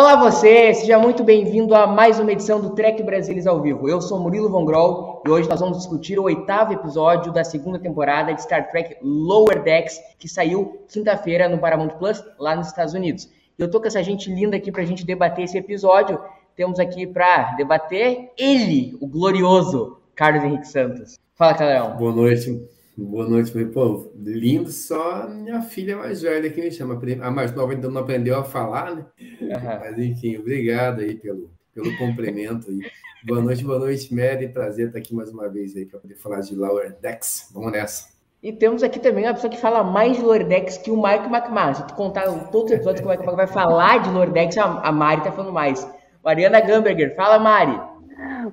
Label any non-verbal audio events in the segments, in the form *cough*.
Olá você, seja muito bem-vindo a mais uma edição do Trek Brasilis ao vivo. Eu sou Murilo Von Groll e hoje nós vamos discutir o oitavo episódio da segunda temporada de Star Trek Lower Decks, que saiu quinta-feira no Paramount Plus, lá nos Estados Unidos. Eu tô com essa gente linda aqui pra gente debater esse episódio. Temos aqui para debater ele, o glorioso Carlos Henrique Santos. Fala, Calarão. Boa noite. Boa noite. Pô, lindo só minha filha mais velha que me chama. A mais nova ainda não aprendeu a falar, né? Aham. Mas enfim, obrigado aí pelo, pelo cumprimento aí. Boa noite, boa noite, Mary. Prazer estar aqui mais uma vez aí para poder falar de Lower Decks. Vamos nessa. E temos aqui também uma pessoa que fala mais de Lordex que o Mike McMahon. Se tu contar todos os episódios que o Mike McMahon vai falar de Lordex, a Mari tá falando mais. Mariana Gamberger, fala Mari.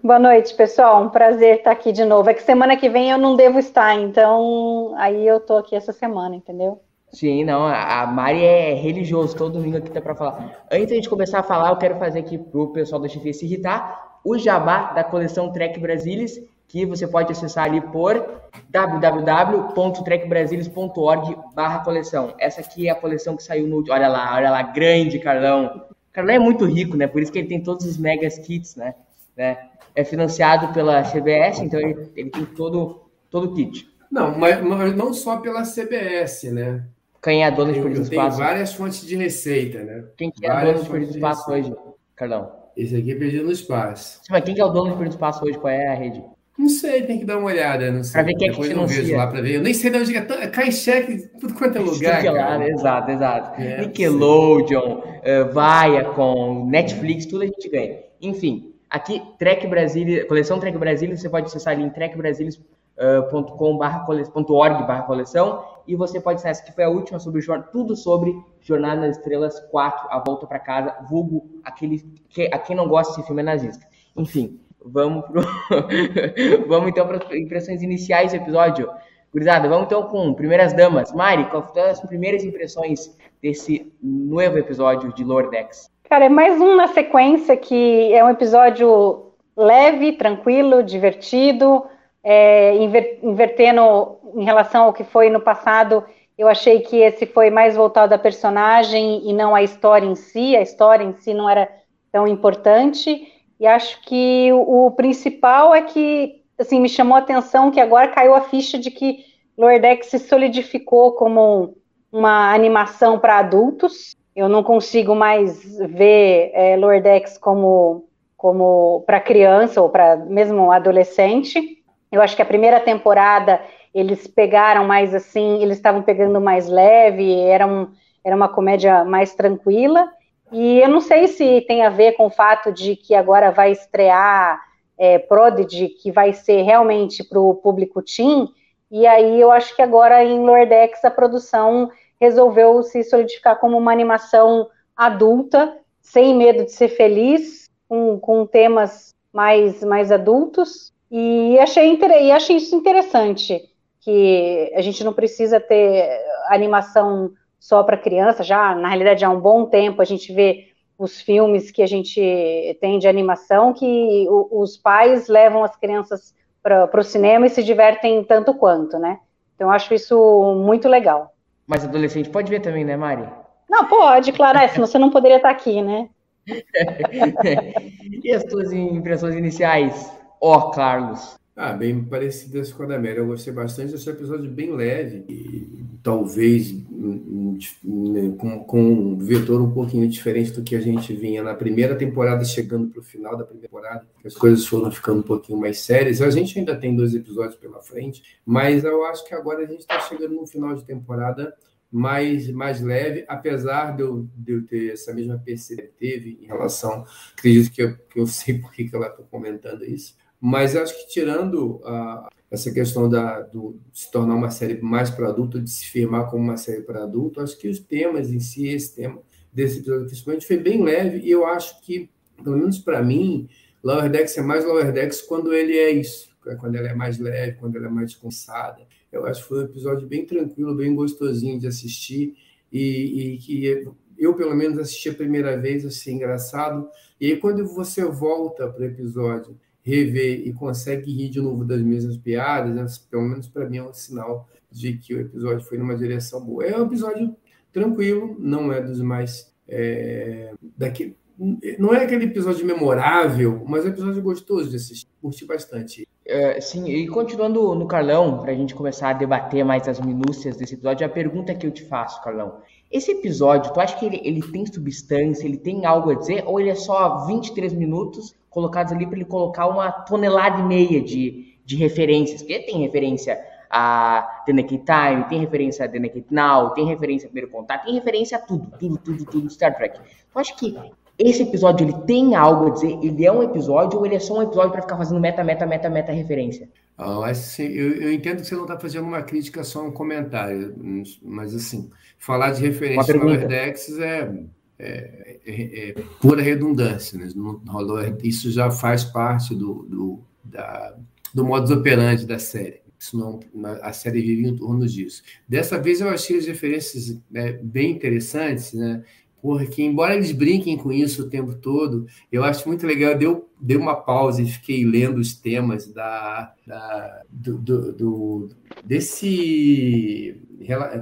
Boa noite, pessoal. Um prazer estar aqui de novo. É que semana que vem eu não devo estar, então aí eu tô aqui essa semana, entendeu? Sim, não, a Mari é religioso, todo domingo aqui tá pra falar. Antes de a gente começar a falar, eu quero fazer aqui pro pessoal da chefia se irritar, o jabá da coleção Trek Brasilis, que você pode acessar ali por www.trekbrasilis.org barra coleção. Essa aqui é a coleção que saiu no... Olha lá, olha lá, grande, Carlão. Carlão é muito rico, né? Por isso que ele tem todos os megas kits, né? Né? É financiado pela CBS, então ele, ele tem todo, todo o kit. Não, mas, mas não só pela CBS, né? Quem é a dona de Eu, Perdido eu Espaço? várias fontes de receita, né? Quem que é dona de Perdido Espaço hoje, Carlão? Esse aqui é Perdido no Espaço. Sim, Mas quem que é o dono de Perdido Espaço hoje? Qual é a rede? Não sei, tem que dar uma olhada, não sei. Pra ver quem é que eu financia. vejo lá pra ver. Eu nem sei de onde é. Tá- Cai cheque de tudo quanto é lugar. Tudo é? Exato, exato. É, Nickelodeon, eh, Viacom, Netflix, tudo a gente ganha. Enfim, aqui, Trek Brasília, coleção Trek Brasília, você pode acessar ali em trekbrasilis.com.org coleção e você pode acessar, essa que foi a última sobre tudo sobre Jornada nas Estrelas 4, A Volta para Casa, vulgo aquele, que, a quem não gosta desse filme é nazista. Enfim, vamos pro... *laughs* vamos então para as impressões iniciais do episódio. Gurizada, vamos então com primeiras damas. Mari, qual foram as primeiras impressões desse novo episódio de Lower Decks? Cara, é mais um na sequência que é um episódio leve, tranquilo, divertido, é, inver- invertendo em relação ao que foi no passado. Eu achei que esse foi mais voltado à personagem e não à história em si. A história em si não era tão importante. E acho que o, o principal é que, assim, me chamou a atenção que agora caiu a ficha de que Lower se solidificou como uma animação para adultos. Eu não consigo mais ver é, Lower Decks como, como para criança ou para mesmo adolescente. Eu acho que a primeira temporada eles pegaram mais assim, eles estavam pegando mais leve, era, um, era uma comédia mais tranquila. E eu não sei se tem a ver com o fato de que agora vai estrear é, Prodigy, que vai ser realmente para o público teen. E aí eu acho que agora em Lower Decks a produção resolveu se solidificar como uma animação adulta, sem medo de ser feliz, com, com temas mais, mais adultos. E achei, e achei isso interessante, que a gente não precisa ter animação só para criança, já na realidade há um bom tempo a gente vê os filmes que a gente tem de animação que os pais levam as crianças para o cinema e se divertem tanto quanto, né? Então acho isso muito legal. Mas adolescente pode ver também, né, Mari? Não, pode, claro, é, senão você não poderia estar aqui, né? *laughs* e as tuas impressões iniciais? Ó, Carlos. Ah, bem parecidas com a da Mary. Eu gostei bastante. Esse episódio bem leve e talvez hum, hum, com, com um vetor um pouquinho diferente do que a gente vinha na primeira temporada, chegando para o final da primeira temporada. que As coisas foram ficando um pouquinho mais sérias. A gente ainda tem dois episódios pela frente, mas eu acho que agora a gente está chegando no final de temporada mais, mais leve, apesar de eu, de eu ter essa mesma percepção que teve em relação, acredito que eu, que eu sei por que ela está comentando isso, mas acho que tirando a, essa questão da, do, de se tornar uma série mais para adulto, de se firmar como uma série para adulto, acho que os temas em si, esse tema desse episódio principalmente, foi bem leve e eu acho que, pelo menos para mim, Lower Decks é mais Lower Decks quando ele é isso, é quando ela é mais leve, quando ela é mais descansada. Eu acho que foi um episódio bem tranquilo, bem gostosinho de assistir e, e que eu, pelo menos, assisti a primeira vez, assim, engraçado. E aí, quando você volta para o episódio rever e consegue rir de novo das mesmas piadas, né? pelo menos para mim é um sinal de que o episódio foi numa direção boa. É um episódio tranquilo, não é dos mais. É, daqui, não é aquele episódio memorável, mas é um episódio gostoso de assistir. Curti bastante. É, sim, e continuando no Carlão, para a gente começar a debater mais as minúcias desse episódio, a pergunta que eu te faço, Carlão. Esse episódio, tu acha que ele, ele tem substância, ele tem algo a dizer, ou ele é só 23 minutos colocados ali para ele colocar uma tonelada e meia de, de referências? Porque tem referência a The Naked Time, tem referência a The Naked Now, tem referência a Primeiro Contato, tem referência a tudo, tudo, tudo, tudo Star Trek. Tu acha que esse episódio ele tem algo a dizer? Ele é um episódio ou ele é só um episódio para ficar fazendo meta, meta, meta, meta referência? Oh, assim, eu, eu, entendo que você não está fazendo uma crítica, só um comentário, mas assim, falar de referência no Lowerdex é é, é, é, pura redundância. Né? Isso já faz parte do, do, da, do modus operandi da série. Isso não, a série vive em torno disso. Dessa vez eu achei as referências né, bem interessantes, né? Porque embora eles brinquem com isso o tempo todo, eu acho muito legal. Eu dei, dei uma pausa e fiquei lendo os temas da, da do, do, do, desse.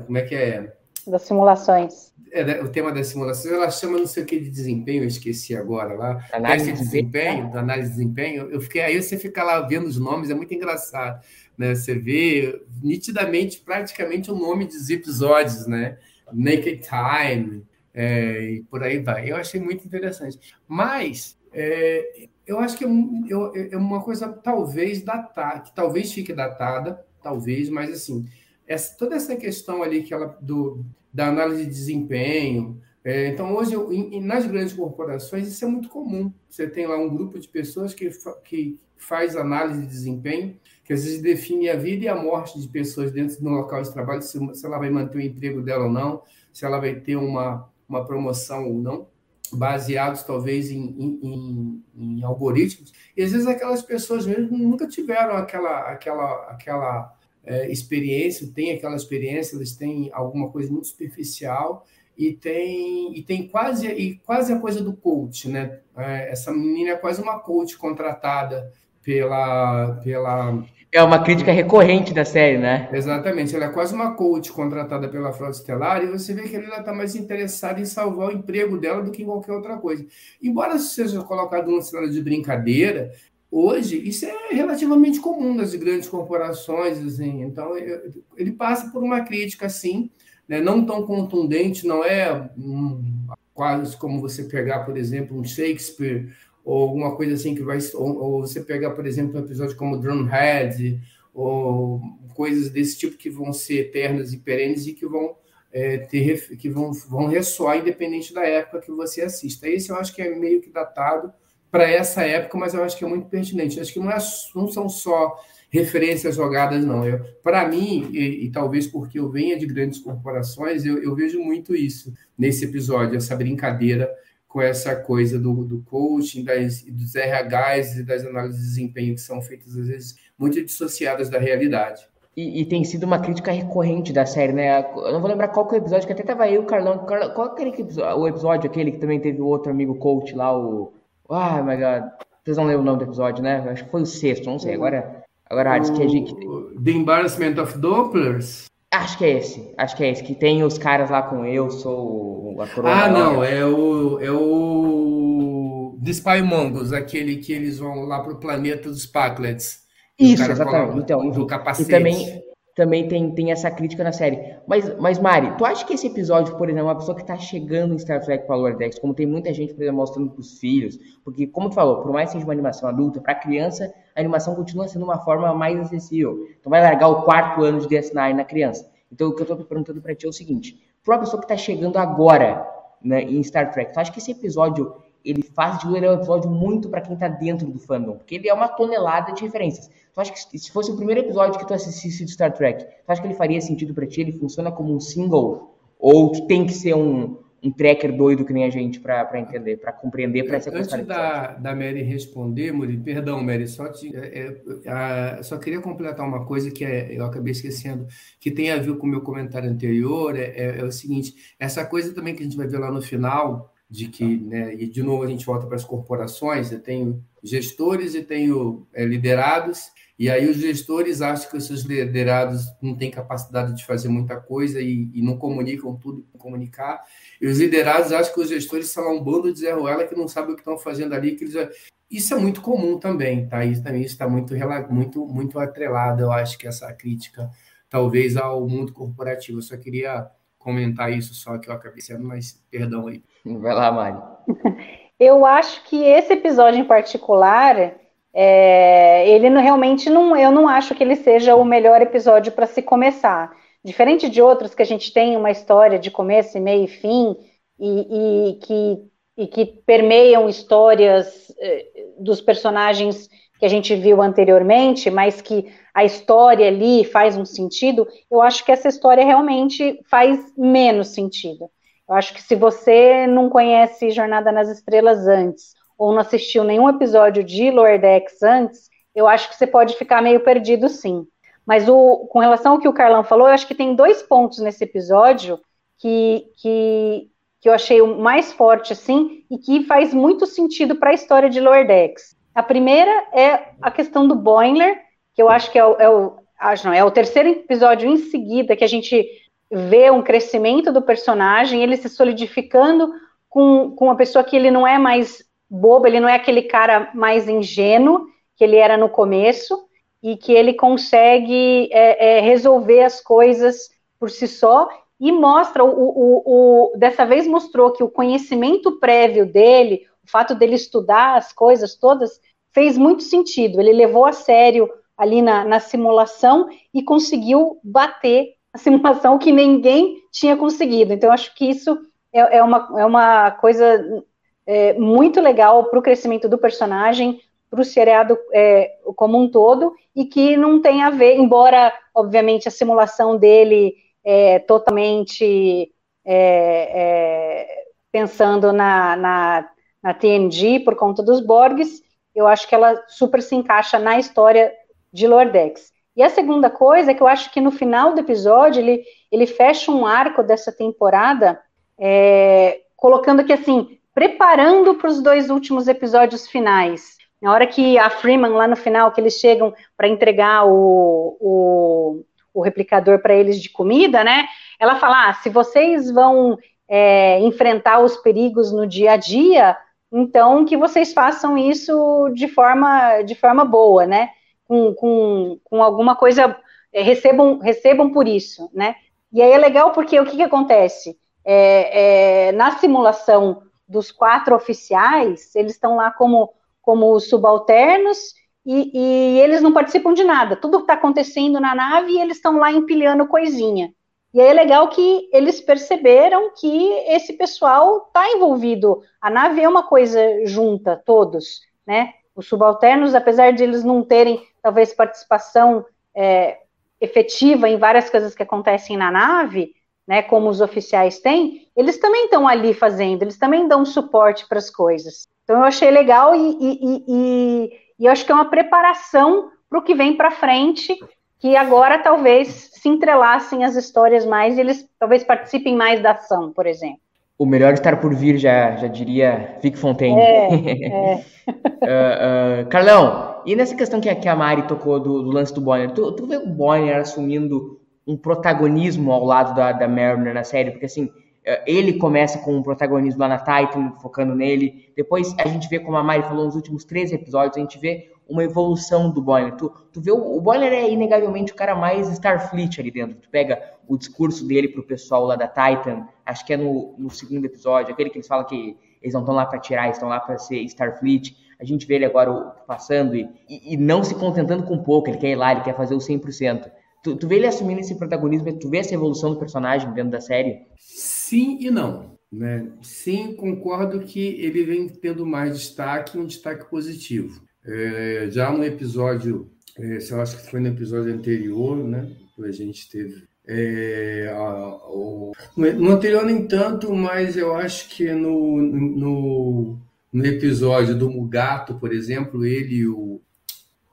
Como é que é? Das simulações é, o tema das simulações, ela chama não sei o que de desempenho, eu esqueci agora lá. Análise de desempenho, da análise de desempenho. Eu fiquei, aí você fica lá vendo os nomes, é muito engraçado. Né? Você vê nitidamente, praticamente, o nome dos episódios, né? Naked Time, é, e por aí vai. Eu achei muito interessante. Mas é, eu acho que é, é, uma coisa talvez datada, que talvez fique datada, talvez, mas assim, essa, toda essa questão ali que ela do da análise de desempenho. É, então, hoje, em, nas grandes corporações, isso é muito comum. Você tem lá um grupo de pessoas que, que faz análise de desempenho, que às vezes define a vida e a morte de pessoas dentro do local de trabalho, se, se ela vai manter o emprego dela ou não, se ela vai ter uma, uma promoção ou não, baseados talvez em, em, em, algoritmos. E às vezes aquelas pessoas mesmo nunca tiveram aquela, aquela, aquela é, experiência, tem aquela experiência, eles têm alguma coisa muito superficial e tem, e tem quase, e quase a coisa do coach, né? É, essa menina é quase uma coach contratada pela, pela. É uma crítica recorrente da série, né? Exatamente, ela é quase uma coach contratada pela Frota Estelar e você vê que ela está mais interessada em salvar o emprego dela do que em qualquer outra coisa. Embora seja colocado numa cena de brincadeira, Hoje, isso é relativamente comum nas grandes corporações, assim. então ele passa por uma crítica, assim, né? não tão contundente, não é quase como você pegar, por exemplo, um Shakespeare, ou alguma coisa assim que vai. Ou, ou você pegar, por exemplo, um episódio como Drumhead, ou coisas desse tipo que vão ser eternas e perenes e que vão é, ter, que vão, vão ressoar independente da época que você assista. Esse eu acho que é meio que datado para essa época, mas eu acho que é muito pertinente. Acho que não, é, não são só referências jogadas, não. Para mim, e, e, talvez porque eu venha de grandes corporações, eu, eu, vejo muito isso nesse episódio, essa brincadeira com essa coisa do, do coaching, das, dos RHs e das análises de desempenho que são feitas, às vezes, muito dissociadas da realidade. E, e, tem sido uma crítica recorrente da série, né? Eu não vou lembrar qual que é o episódio, que até tava eu o Carlão. Qual aquele episódio, o episódio aquele que também teve o outro amigo coach lá, o ah, my God. Vocês não lembram o nome do episódio, né? Acho que foi o sexto, não sei. Agora, agora o, que a gente. The Embarrassment of Dopplers? Acho que é esse. Acho que é esse. Que tem os caras lá com eu, sou a Ah, não. É o. É o. The Spy Mongols, aquele que eles vão lá pro planeta dos Packlets. Isso, exatamente. Então, do capacete. E também também tem, tem essa crítica na série. Mas, mas, Mari, tu acha que esse episódio, por exemplo, uma pessoa que está chegando em Star Trek para Lower Decks, como tem muita gente, por exemplo, mostrando para os filhos, porque, como tu falou, por mais que seja uma animação adulta, para criança, a animação continua sendo uma forma mais acessível. Então vai largar o quarto ano de DS9 na criança. Então, o que eu estou perguntando para ti é o seguinte: para uma pessoa que está chegando agora né, em Star Trek, tu acha que esse episódio ele faz de é um episódio muito para quem está dentro do fandom, porque ele é uma tonelada de referências. Tu acha que se fosse o primeiro episódio que tu assistisse de Star Trek, tu acha que ele faria sentido para ti? Ele funciona como um single ou tem que ser um, um tracker doido que nem a gente para entender, para compreender, para se Antes da, da Mary responder, Muri, perdão, Mary, só, te, é, é, só queria completar uma coisa que é, eu acabei esquecendo, que tem a ver com o meu comentário anterior, é, é, é o seguinte, essa coisa também que a gente vai ver lá no final, de que, né, e de novo a gente volta para as corporações, eu tenho gestores e tenho é, liderados, e aí os gestores acham que os seus liderados não têm capacidade de fazer muita coisa e, e não comunicam tudo que comunicar, e os liderados acham que os gestores são um bando de Zé Ruela que não sabe o que estão fazendo ali, que eles... Isso é muito comum também, tá? Isso também está muito, muito, muito atrelado, eu acho que essa crítica, talvez, ao mundo corporativo. Eu só queria comentar isso só que eu acabei sendo, mas perdão aí. Vai lá, Mari. *laughs* Eu acho que esse episódio em particular, é, ele não, realmente não, eu não acho que ele seja o melhor episódio para se começar. Diferente de outros que a gente tem uma história de começo, meio e fim, e, e que, e que permeiam histórias eh, dos personagens que a gente viu anteriormente, mas que a história ali faz um sentido, eu acho que essa história realmente faz menos sentido. Eu acho que se você não conhece Jornada nas Estrelas antes, ou não assistiu nenhum episódio de Lower Decks antes, eu acho que você pode ficar meio perdido sim. Mas o, com relação ao que o Carlão falou, eu acho que tem dois pontos nesse episódio que, que, que eu achei o mais forte, assim, e que faz muito sentido para a história de Lower Decks. A primeira é a questão do Boiler, que eu acho que é o, é o, acho não, é o terceiro episódio em seguida que a gente vê um crescimento do personagem, ele se solidificando com, com uma pessoa que ele não é mais bobo, ele não é aquele cara mais ingênuo que ele era no começo, e que ele consegue é, é, resolver as coisas por si só, e mostra, o, o, o, dessa vez mostrou que o conhecimento prévio dele, o fato dele estudar as coisas todas, fez muito sentido, ele levou a sério ali na, na simulação e conseguiu bater a simulação que ninguém tinha conseguido. Então, acho que isso é, é uma, é uma coisa é, muito legal para o crescimento do personagem, para o seriado é, como um todo, e que não tem a ver, embora, obviamente, a simulação dele é totalmente é, é, pensando na, na, na TNG por conta dos Borgs, eu acho que ela super se encaixa na história de Lordex. E a segunda coisa é que eu acho que no final do episódio ele, ele fecha um arco dessa temporada, é, colocando que assim, preparando para os dois últimos episódios finais. Na hora que a Freeman, lá no final, que eles chegam para entregar o, o, o replicador para eles de comida, né? Ela fala: ah, se vocês vão é, enfrentar os perigos no dia a dia, então que vocês façam isso de forma, de forma boa, né? Com, com, com alguma coisa, é, recebam, recebam por isso, né? E aí é legal porque o que, que acontece? É, é, na simulação dos quatro oficiais, eles estão lá como, como subalternos e, e eles não participam de nada. Tudo está acontecendo na nave eles estão lá empilhando coisinha. E aí é legal que eles perceberam que esse pessoal está envolvido. A nave é uma coisa junta, todos, né? Os subalternos, apesar de eles não terem talvez participação é, efetiva em várias coisas que acontecem na nave, né, como os oficiais têm, eles também estão ali fazendo, eles também dão suporte para as coisas. Então eu achei legal e, e, e, e eu acho que é uma preparação para o que vem para frente, que agora talvez se entrelacem as histórias mais e eles talvez participem mais da ação, por exemplo. O melhor estar por vir, já, já diria Vic Fontaine. É, *laughs* é. uh, uh, Carlão, e nessa questão que a, que a Mari tocou do, do lance do Bonner, tu, tu vê o Bonner assumindo um protagonismo ao lado da, da Mariner na série? Porque assim, uh, ele começa com um protagonismo lá na Titan, focando nele. Depois a gente vê, como a Mari falou, nos últimos três episódios, a gente vê uma evolução do Bonner. Tu, tu vê, o, o é inegavelmente o cara mais Starfleet ali dentro. Tu pega o discurso dele pro pessoal lá da Titan, acho que é no, no segundo episódio, aquele que eles falam que eles não estão lá para tirar, estão lá para ser Starfleet. A gente vê ele agora passando e, e, e, não se contentando com pouco, ele quer ir lá, ele quer fazer o 100%. Tu, tu vê ele assumindo esse protagonismo, tu vê essa evolução do personagem dentro da série? Sim e não. Né? Sim, concordo que ele vem tendo mais destaque, um destaque positivo. É, já no episódio, é, eu acho que foi no episódio anterior, né? Que a gente teve. É, a, o, no anterior, nem tanto, mas eu acho que no, no, no episódio do Mugato, por exemplo, ele e o,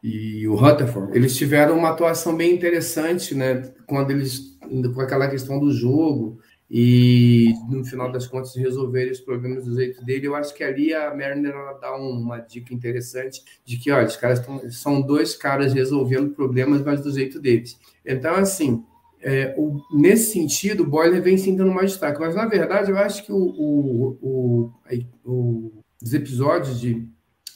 e o Rutherford, eles tiveram uma atuação bem interessante, né? Quando eles, com aquela questão do jogo, e no final das contas resolver os problemas do jeito dele. Eu acho que ali a Mariner dá uma dica interessante de que, olha, os caras tão, são dois caras resolvendo problemas, mas do jeito deles. Então, assim, é, o, nesse sentido, o Boiler vem sim dando mais destaque. Mas, na verdade, eu acho que o, o, o os episódios de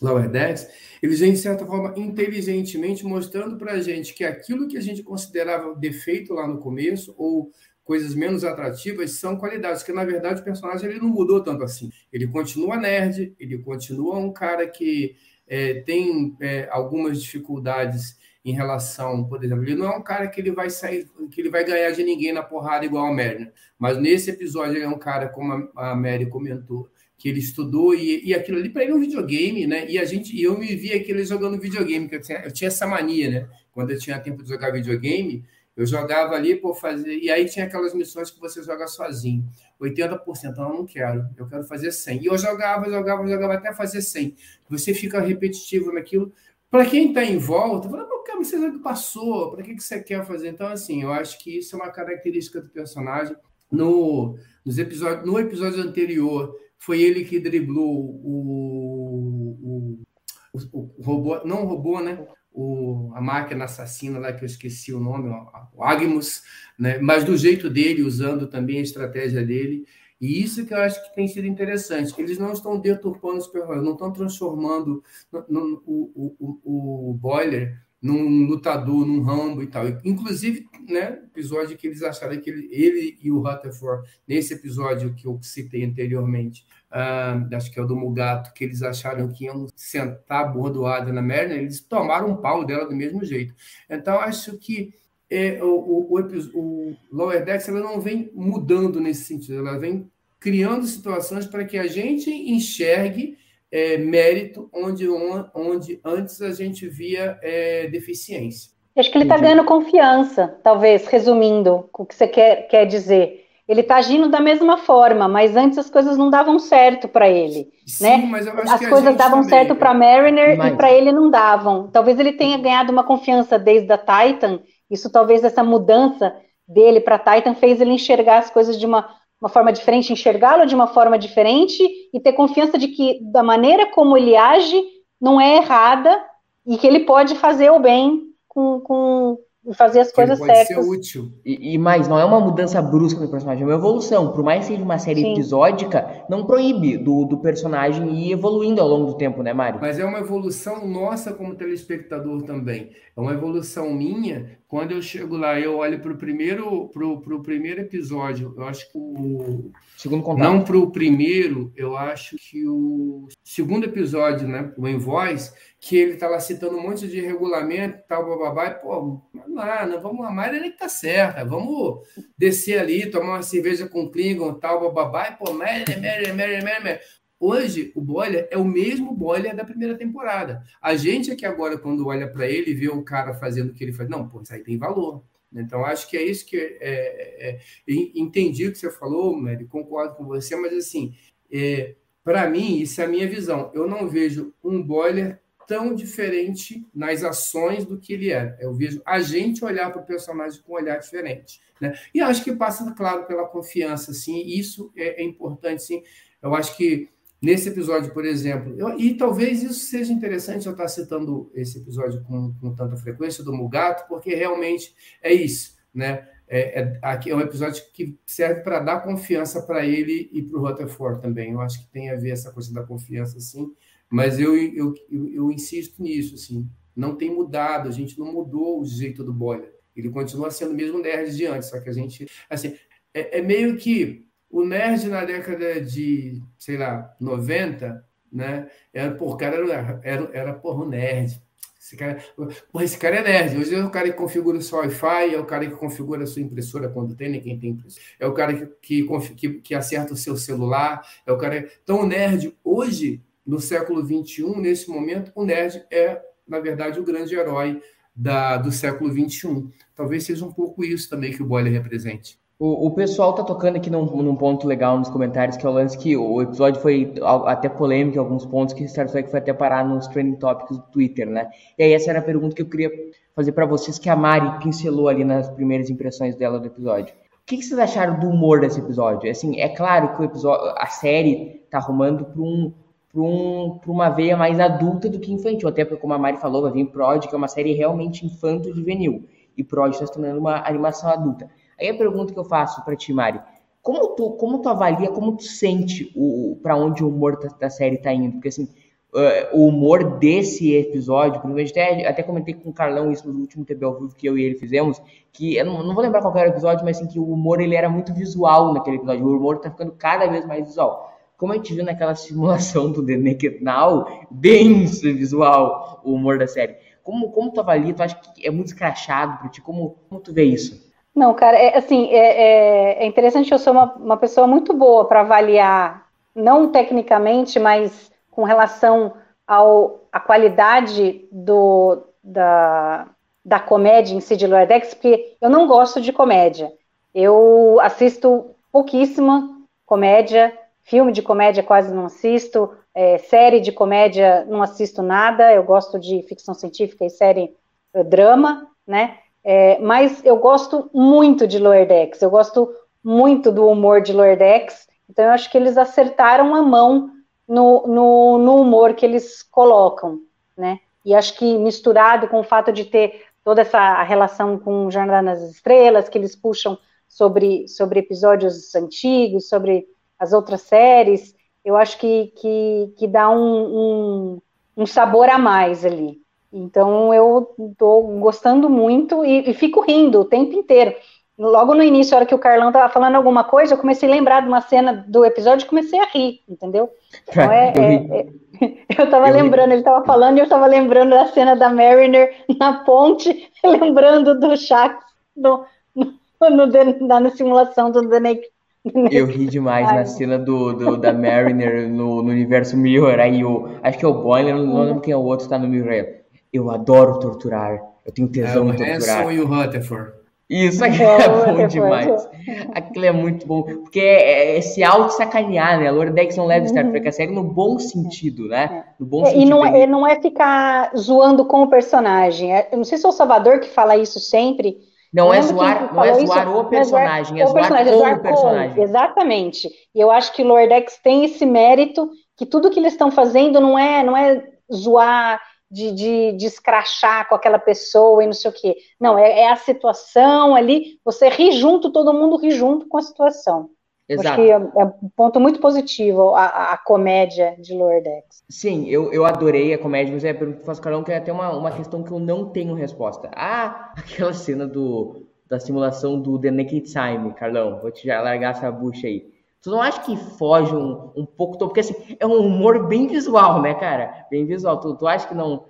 Lower Decks, eles vêm, de certa forma, inteligentemente mostrando para a gente que aquilo que a gente considerava defeito lá no começo, ou coisas menos atrativas são qualidades, que na verdade o personagem ele não mudou tanto assim. Ele continua nerd, ele continua um cara que é, tem é, algumas dificuldades em relação, por exemplo, ele não é um cara que ele vai sair, que ele vai ganhar de ninguém na porrada igual a Mary, mas nesse episódio ele é um cara, como a Mary comentou, que ele estudou e, e aquilo ali para ele é um videogame, né? E a gente, e eu me vi aquele jogando videogame, que eu tinha, eu tinha essa mania, né? Quando eu tinha tempo de jogar videogame, eu jogava ali por fazer. E aí tinha aquelas missões que você joga sozinho. 80%, eu não quero, eu quero fazer 100. E eu jogava, jogava, jogava até fazer 100. Você fica repetitivo naquilo. Para quem está em volta, fala, pô, cara, você já passou, para que, que você quer fazer? Então, assim, eu acho que isso é uma característica do personagem. No, nos episódios, no episódio anterior, foi ele que driblou o, o, o, o robô, não o robô, né? O, a máquina assassina lá, que eu esqueci o nome, o Agmus, né? mas do jeito dele, usando também a estratégia dele. E isso que eu acho que tem sido interessante. Eles não estão deturpando os personagens, não estão transformando no, no, o, o, o Boiler num lutador, num Rambo e tal. Inclusive, né, episódio que eles acharam que ele, ele e o Rutherford, nesse episódio que eu citei anteriormente, uh, acho que é o do Mugato, que eles acharam que iam sentar bordoada na merda, eles tomaram um pau dela do mesmo jeito. Então, acho que é, o, o, o, o Lower Decks ela não vem mudando nesse sentido, ela vem criando situações para que a gente enxergue é, mérito onde, onde antes a gente via é, deficiência. Acho que ele está ganhando confiança, talvez, resumindo o que você quer, quer dizer. Ele está agindo da mesma forma, mas antes as coisas não davam certo para ele. Sim, né? mas eu acho as que coisas davam também, certo para Mariner mas... e para ele não davam. Talvez ele tenha ganhado uma confiança desde a Titan. Isso talvez essa mudança dele para Titan fez ele enxergar as coisas de uma uma forma diferente, enxergá-lo de uma forma diferente e ter confiança de que da maneira como ele age não é errada e que ele pode fazer o bem com, com fazer as coisas pode certas. Ser útil. E, e, mais, não é uma mudança brusca do personagem, é uma evolução. Por mais que seja uma série Sim. episódica, não proíbe do, do personagem ir evoluindo ao longo do tempo, né, Mário? Mas é uma evolução nossa como telespectador também. É uma evolução minha. Quando eu chego lá, eu olho para o primeiro, pro, pro primeiro episódio. Eu acho que o. Segundo contato. Não para o primeiro, eu acho que o segundo episódio, né? O Envoys, que ele está lá citando um monte de regulamento, tal, bababá, e, pô, vamos lá, não vamos amar ele que tá certa, vamos descer ali, tomar uma cerveja com Klingon, tal, bababá, e, pô, Mary, Mary, Mary, Mary. Hoje, o Boiler é o mesmo Boiler da primeira temporada. A gente aqui agora, quando olha para ele e vê o cara fazendo o que ele faz, não, pô, isso aí tem valor. Então, acho que é isso que. É, é, é entendi o que você falou, Mary, concordo com você, mas assim, é, para mim, isso é a minha visão. Eu não vejo um boiler tão diferente nas ações do que ele era. Eu vejo a gente olhar para o personagem com um olhar diferente. Né? E acho que passa, claro, pela confiança, sim. Isso é, é importante, sim. Eu acho que nesse episódio, por exemplo, eu, e talvez isso seja interessante eu estar citando esse episódio com, com tanta frequência do Mugato, porque realmente é isso, né? É, é, aqui é um episódio que serve para dar confiança para ele e para o Rutherford também. Eu acho que tem a ver essa coisa da confiança, sim. Mas eu, eu, eu, insisto nisso, assim, não tem mudado, a gente não mudou o jeito do Boiler. Ele continua sendo o mesmo nerd de antes, só que a gente, assim, é, é meio que o nerd na década de, sei lá, 90, né, era, por cara, era, era, era porra, um nerd, Esse cara, porra, esse cara é nerd. Hoje é o cara que configura o seu Wi-Fi, é o cara que configura a sua impressora quando tem, quem tem impressora. É o cara que, que, que, acerta o seu celular, é o cara. Então, o nerd, hoje, no século XXI, nesse momento, o nerd é, na verdade, o grande herói da, do século XXI. Talvez seja um pouco isso também que o Boiler represente. O, o pessoal tá tocando aqui num, num, ponto legal nos comentários, que é o lance que o episódio foi até polêmico em alguns pontos, que Star Trek foi até parar nos trending topics do Twitter, né? E aí essa era a pergunta que eu queria fazer para vocês, que a Mari pincelou ali nas primeiras impressões dela do episódio. O que, que vocês acharam do humor desse episódio? Assim, é claro que o episódio, a série tá arrumando para um, para um, uma veia mais adulta do que infantil, até porque, como a Mari falou, vai vir Prod, que é uma série realmente infanto-juvenil, e Prod está se tornando uma animação adulta. Aí a pergunta que eu faço para ti, Mari, como tu, como tu avalia, como tu sente o, para onde o humor da, da série está indo? Porque assim, uh, o humor desse episódio, primeiro até, até comentei com o Carlão isso no último TV ao vivo que eu e ele fizemos, que eu não, não vou lembrar qual era o episódio, mas assim, que o humor ele era muito visual naquele episódio, o humor está ficando cada vez mais visual. Como a gente viu naquela *laughs* simulação do The Naked Now, visual o humor da série. Como, como tu avalia? Tu acha que é muito escrachado para ti? Como, como tu vê isso? Não, cara, é, assim, é, é, é interessante, eu sou uma, uma pessoa muito boa para avaliar, não tecnicamente, mas com relação ao, à qualidade do, da, da comédia em si de Lordex, porque eu não gosto de comédia. Eu assisto pouquíssima comédia, filme de comédia quase não assisto, é, série de comédia não assisto nada, eu gosto de ficção científica e série uh, drama, né? É, mas eu gosto muito de Lower Decks, eu gosto muito do humor de Lower Decks, então eu acho que eles acertaram a mão no, no, no humor que eles colocam, né? E acho que misturado com o fato de ter toda essa relação com Jornada nas Estrelas, que eles puxam sobre, sobre episódios antigos, sobre as outras séries, eu acho que, que, que dá um, um, um sabor a mais ali. Então eu estou gostando muito e, e, fico rindo o tempo inteiro. Logo no início, a hora que o Carlão estava falando alguma coisa, eu comecei a lembrar de uma cena do episódio e comecei a rir, entendeu? Então é, *laughs* é, é *laughs* eu estava lembrando, ele estava falando e eu estava lembrando da cena da Mariner na ponte, *laughs* lembrando do Shax no, no, no, na simulação do The Naked *laughs* eu ri demais Ai. na cena do, do da Mariner no, no, universo Mirror. Aí o, acho que é o Boiler, não lembro quem é o outro, está no Mirror. Eu adoro torturar. Eu tenho tesão é, em torturar. É e o Rutherford. Isso aqui *laughs* é, é bom demais. Aquilo é muito bom. Porque é, é esse auto-sacanear, né? A Lordex não leva Star Trek a série no bom sentido, né? No bom é, sentido. E não é, não é ficar zoando com o personagem. Eu não sei se é o Salvador que fala isso sempre. Não é zoar, não é zoar isso, o personagem, é zoar, personagem, com o personagem. exatamente. E eu acho que o Lordex tem esse mérito que tudo que eles estão fazendo não é, não é zoar de, de, de escrachar com aquela pessoa e não sei o quê. Não, é, é, a situação ali, você ri junto, todo mundo ri junto com a situação. Exato. Acho que é, é um ponto muito positivo a, a comédia de Lordex. Sim, eu, eu adorei a comédia, mas é a pergunta que eu faço, Carlão, que é até uma, uma questão que eu não tenho resposta. Ah, *laughs* aquela cena do, da simulação do The Naked Time, Carlão, vou te já largar essa bucha aí. Tu não acha que foge um, um pouco, porque assim, é um humor bem visual, né, cara? Bem visual. Tu, tu acha que não.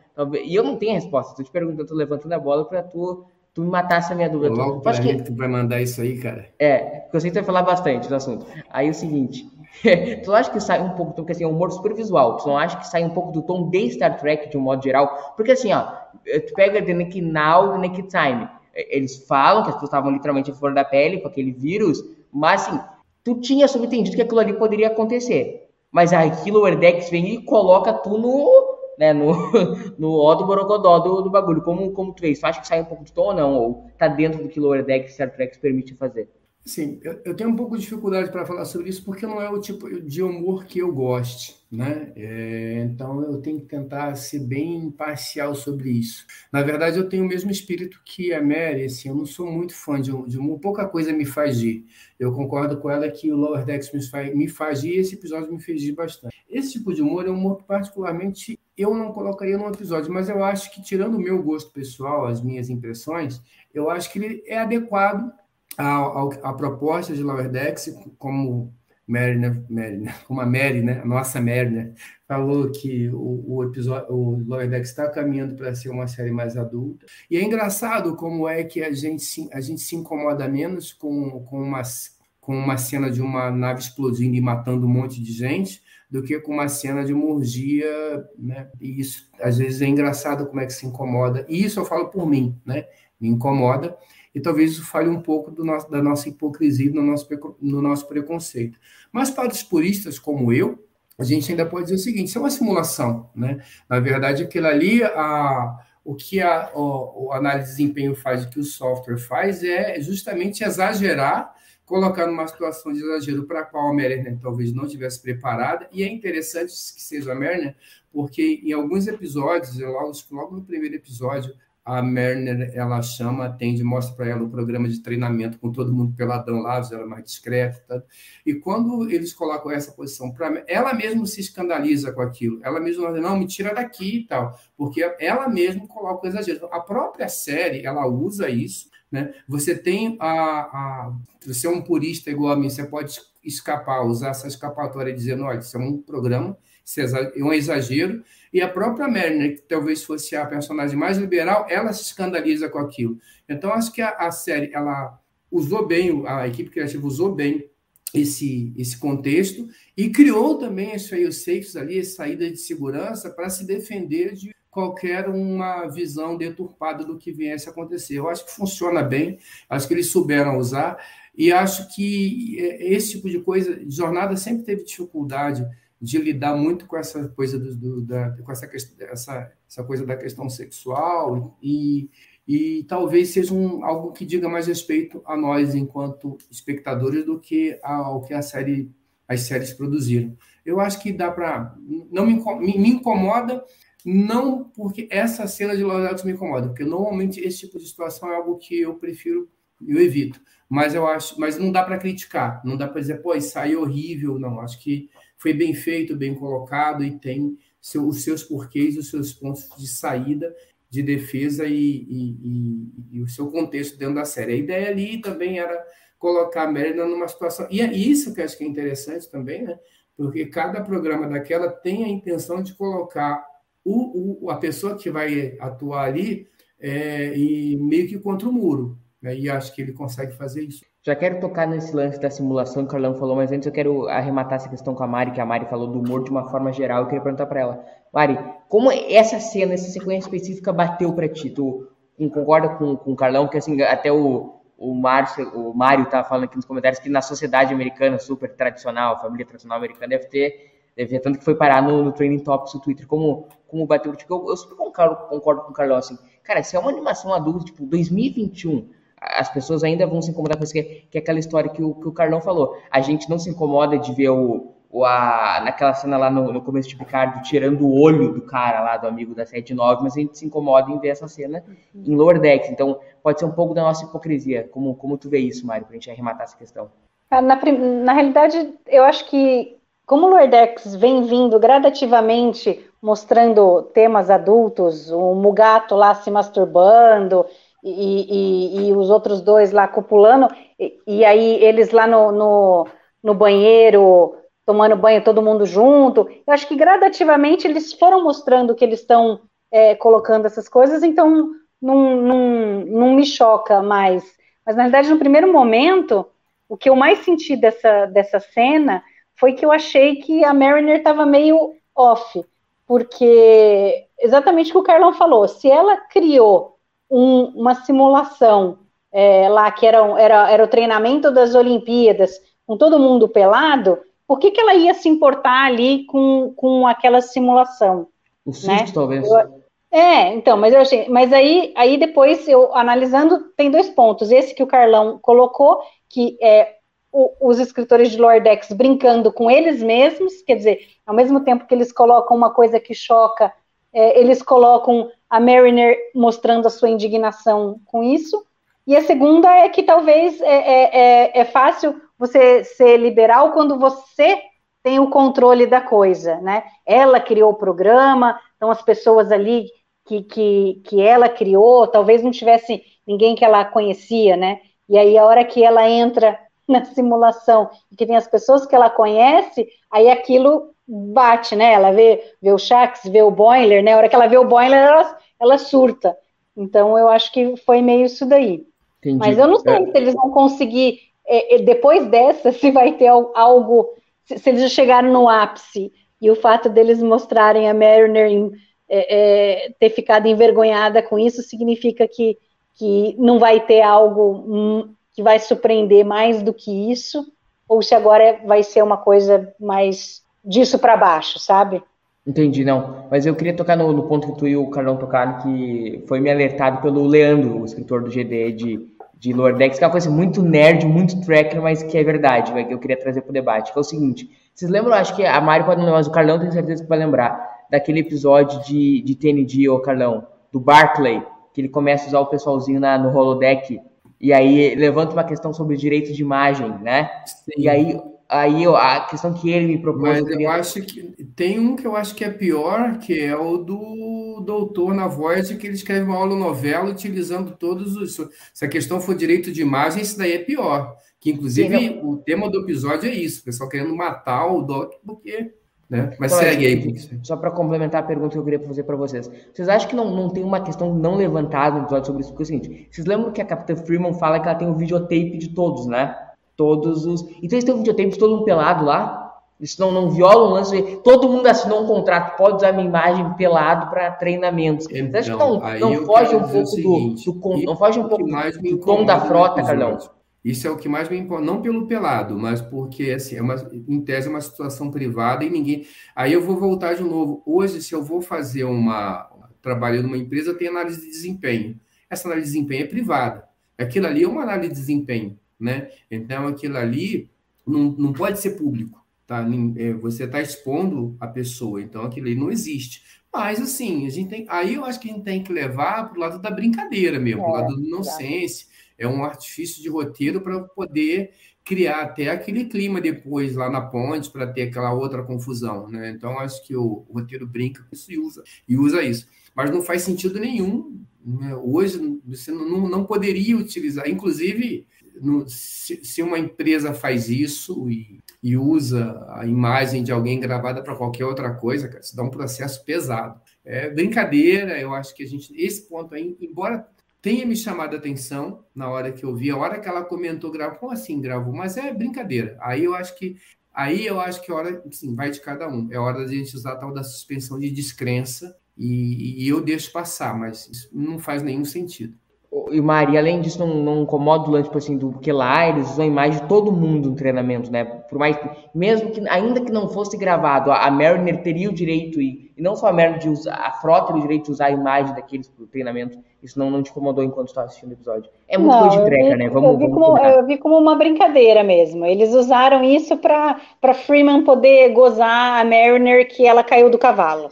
E eu não tenho resposta. Tô te perguntando, tô levantando a bola pra tu, tu me matar essa minha dúvida. Logo tu, acha que tu vai mandar isso aí, cara. É, porque eu sei que tu vai falar bastante do assunto. Aí é o seguinte. *laughs* tu acha que sai um pouco, porque assim, é um humor super visual, tu não acha que sai um pouco do tom de Star Trek de um modo geral? Porque assim, ó, tu pega The Nick Now, The Nick Time, eles falam que as pessoas estavam literalmente fora da pele com aquele vírus, mas assim, tu tinha subentendido que aquilo ali poderia acontecer. Mas o Lower Decks vem e coloca tu no, né, no, *laughs* no ó do borogodó do, do bagulho. Como, como tu vês? Tu acha que sai um pouco de tom ou não? Ou tá dentro do que Lower Decks Star Trek permite fazer? Sim, eu, eu, tenho um pouco de dificuldade para falar sobre isso porque não é o tipo de humor que eu goste, né? É, então eu tenho que tentar ser bem imparcial sobre isso. Na verdade, eu tenho o mesmo espírito que a Mary, assim, eu não sou muito fã de, de humor, pouca coisa me faz rir. Eu concordo com ela que o Lower Decks me faz, me faz e esse episódio me fez rir bastante. Esse tipo de humor é um humor particularmente eu não colocaria num episódio, mas eu acho que tirando o meu gosto pessoal, as minhas impressões, eu acho que ele é adequado a, a proposta de Lower Decks, como Mariner, Mariner, como a Mary, né? A nossa Mariner, falou que o, o episódio, o está caminhando para ser uma série mais adulta. E é engraçado como é que a gente se, a gente se incomoda menos com, com, uma, com uma cena de uma nave explodindo e matando um monte de gente do que com uma cena de uma orgia, né? E isso, às vezes, é engraçado como é que se incomoda. E isso eu falo por mim, né? Me incomoda e talvez isso fale um pouco nosso, da nossa hipocrisia, no nosso, no nosso preconceito. Mas para os puristas como eu, a gente ainda pode dizer o seguinte: isso é uma simulação. Né? Na verdade, aquilo ali, a, o que a, o, o análise de desempenho faz, o que o software faz, é justamente exagerar, colocar numa situação de exagero para a qual a Merner talvez não tivesse preparada. E é interessante que seja a Merner, porque em alguns episódios, logo, logo no primeiro episódio, a Merner, ela chama, atende, mostra para ela o programa de treinamento com todo mundo peladão lá, ela mais discreta. Tá? E quando eles colocam essa posição para ela mesma se escandaliza com aquilo. Ela mesma não, me tira daqui e tal. Porque ela mesma coloca o exagero. A própria série, ela usa isso. Né? Você tem a, a. Você é um purista igual a mim, você pode escapar, usar essa escapatória dizendo, olha, isso é um programa, isso é um exagero e a própria Mariner, que talvez fosse a personagem mais liberal, ela se escandaliza com aquilo. Então, acho que a, a série, ela usou bem, a equipe criativa usou bem esse, esse contexto e criou também as fail-safes ali, as saídas de segurança para se defender de qualquer uma visão deturpada do que viesse a acontecer. Eu acho que funciona bem, acho que eles souberam usar e acho que é, esse tipo de coisa, jornada sempre teve dificuldade de lidar muito com essa coisa do, do da, com essa, essa, essa coisa da questão sexual e, e talvez seja um, algo que diga mais respeito a nós enquanto espectadores do que ao que a série as séries produziram. Eu acho que dá para não me, me, incomoda não porque essa cena de Los me incomoda, porque normalmente esse tipo de situação é algo que eu prefiro eu evito. Mas eu acho, mas não dá para criticar, não dá para dizer, pô, isso aí é horrível, não. Acho que foi bem feito, bem colocado e tem seu, os seus porquês, os seus pontos de saída, de defesa e, e, e, e, o seu contexto dentro da série. A ideia ali também era colocar a Merida numa situação. E é isso que eu acho que é interessante também, né? Porque cada programa daquela tem a intenção de colocar o, o a pessoa que vai atuar ali é, e meio que contra o muro. Né? E acho que ele consegue fazer isso. Já quero tocar nesse lance da simulação que o Carlão falou, mas antes eu quero arrematar essa questão com a Mari, que a Mari falou do humor de uma forma geral. Eu queria perguntar para ela, Mari, como essa cena, essa sequência específica bateu para ti? Tu concorda com, com o Carlão, que assim, até o, o, Márcio, o Mário tá falando aqui nos comentários que na sociedade americana super tradicional, família tradicional americana, deve ter, deve ter tanto que foi parar no, no Training Topics do Twitter, como, como bateu. Tipo, eu, eu super concordo, concordo com o Carlão, assim, cara, se é uma animação adulta, tipo, 2021 as pessoas ainda vão se incomodar com isso, que, é, que é aquela história que o, que o Carlão falou. A gente não se incomoda de ver o, o a, naquela cena lá no, no começo de Picardo tirando o olho do cara lá, do amigo da 79, mas a gente se incomoda em ver essa cena em Lower Decks. Então, pode ser um pouco da nossa hipocrisia. Como, como tu vê isso, Mário, pra gente arrematar essa questão? Ah, na, na realidade, eu acho que como o Lower Decks vem vindo gradativamente mostrando temas adultos, o Mugato lá se masturbando, e, e, e, os outros dois lá copulando, e, e aí eles lá no, no, no, banheiro, tomando banho todo mundo junto. Eu acho que gradativamente eles foram mostrando que eles estão é, colocando essas coisas, então não me choca mais. Mas na verdade, no primeiro momento, o que eu mais senti dessa, dessa cena foi que eu achei que a Mariner estava meio off, porque exatamente o que o Carlão falou, se ela criou um, uma simulação é, lá que era, era, era o treinamento das Olimpíadas, com todo mundo pelado, por que, que ela ia se importar ali com, com aquela simulação? O susto, né? talvez. Eu, é, então, mas eu achei, mas aí, aí depois eu analisando, tem dois pontos. Esse que o Carlão colocou, que é o, os escritores de Lordex brincando com eles mesmos, quer dizer, ao mesmo tempo que eles colocam uma coisa que choca, é, eles colocam a Mariner mostrando a sua indignação com isso. E a segunda é que talvez é, é, é, é fácil você ser liberal quando você tem o controle da coisa, né? Ela criou o programa, então as pessoas ali que, que, que ela criou, talvez não tivesse ninguém que ela conhecia, né? E aí a hora que ela entra na simulação, e que tem as pessoas que ela conhece, aí aquilo bate, né? Ela vê, vê o Shax, vê o Boiler, né? A hora que ela vê o Boiler, ela, ela surta. Então, eu acho que foi meio isso daí. Entendi. Mas eu não sei é. se eles vão conseguir, é, é, depois dessa, *laughs* se vai ter algo, se, se, eles já chegaram no ápice, e o fato deles mostrarem a Mariner em, é, é, ter ficado envergonhada com isso, significa que, que não vai ter algo hum, que vai surpreender mais do que isso, ou se agora vai ser uma coisa mais disso para baixo, sabe? Entendi, não. Mas eu queria tocar no, no, ponto que tu e o Carlão tocaram, que foi me alertado pelo Leandro, o escritor do GD de, de Lower Decks, que é uma coisa muito nerd, muito tracker, mas que é verdade, que eu queria trazer para o debate, que é o seguinte. Vocês lembram, acho que a Mari pode não lembrar, mas o Carlão tem certeza que vai lembrar, daquele episódio de, de TND, ô Carlão, do Barclay, que ele começa a usar o pessoalzinho na, no holodeck, e aí levanta uma questão sobre direito de imagem, né? Sim. E aí aí a questão que ele me propôs. Mas eu, acho que tem um que eu acho que é pior, que é o do doutor na voz, que ele escreve uma aula novela utilizando todos os. Se a questão for direito de imagem, isso daí é pior. Que inclusive Sim, o tema do episódio é isso: o pessoal querendo matar o Doc, porque. Né? Mas então, segue aí. Só para complementar a pergunta que eu queria fazer para vocês. Vocês acham que não, não tem uma questão não levantada no episódio sobre isso? Porque é o seguinte: vocês lembram que a Capitã Freeman fala que ela tem o um videotape de todos, né? Todos os. Então eles têm um videotape de todo mundo pelado lá. Isso não, não viola o lance. Todo mundo assinou um contrato, pode usar minha imagem pelado para treinamentos. Então, Você acha que não, não foge um pouco seguinte, do, do, Não foge um pouco do tom da frota, Carlão? Isso é o que mais me importa, não pelo pelado, mas porque, assim, é uma, em tese é uma situação privada e ninguém. Aí eu vou voltar de novo. Hoje, se eu vou fazer uma. Trabalho numa empresa, tem análise de desempenho. Essa análise de desempenho é privada. Aquilo ali é uma análise de desempenho né? Então aquilo ali não, não pode ser público, tá? É, você está expondo a pessoa, então aquilo ali não existe. Mas assim, a gente tem, aí eu acho que a gente tem que levar para o lado da brincadeira mesmo, é, para o lado do nonsense. É um artifício de roteiro para poder criar até aquele clima depois lá na ponte para ter aquela outra confusão, né? Então acho que o, o roteiro brinca com isso e usa e usa isso, mas não faz sentido nenhum. Né? Hoje você não, não poderia utilizar, inclusive no, se, se, uma empresa faz isso e, e, usa a imagem de alguém gravada para qualquer outra coisa, cara, isso dá um processo pesado. É brincadeira, eu acho que a gente. Esse ponto aí, embora tenha me chamado a atenção na hora que eu vi, a hora que ela comentou, gravou, como assim gravou? Mas é brincadeira. Aí eu acho que. Aí eu acho que é hora, sim, vai de cada um. É hora da gente usar a tal da suspensão de descrença e, e eu deixo passar, mas isso não faz nenhum sentido e Maria, além disso, não, não incomoda o lance, tipo assim, do, porque lá eles usam a imagem de todo mundo no treinamento, né? Por mais, mesmo que, ainda que não fosse gravado, a, a Mariner teria o direito, e, e não só a Mariner, de usar, a frota teria o direito de usar a imagem daqueles pro treinamento. Isso não, não te incomodou enquanto estava assistindo o episódio. É muito não, coisa de treca, né? Vamos, eu, vi vamos como, eu vi como uma brincadeira mesmo. Eles usaram isso para Freeman poder gozar a Mariner que ela caiu do cavalo.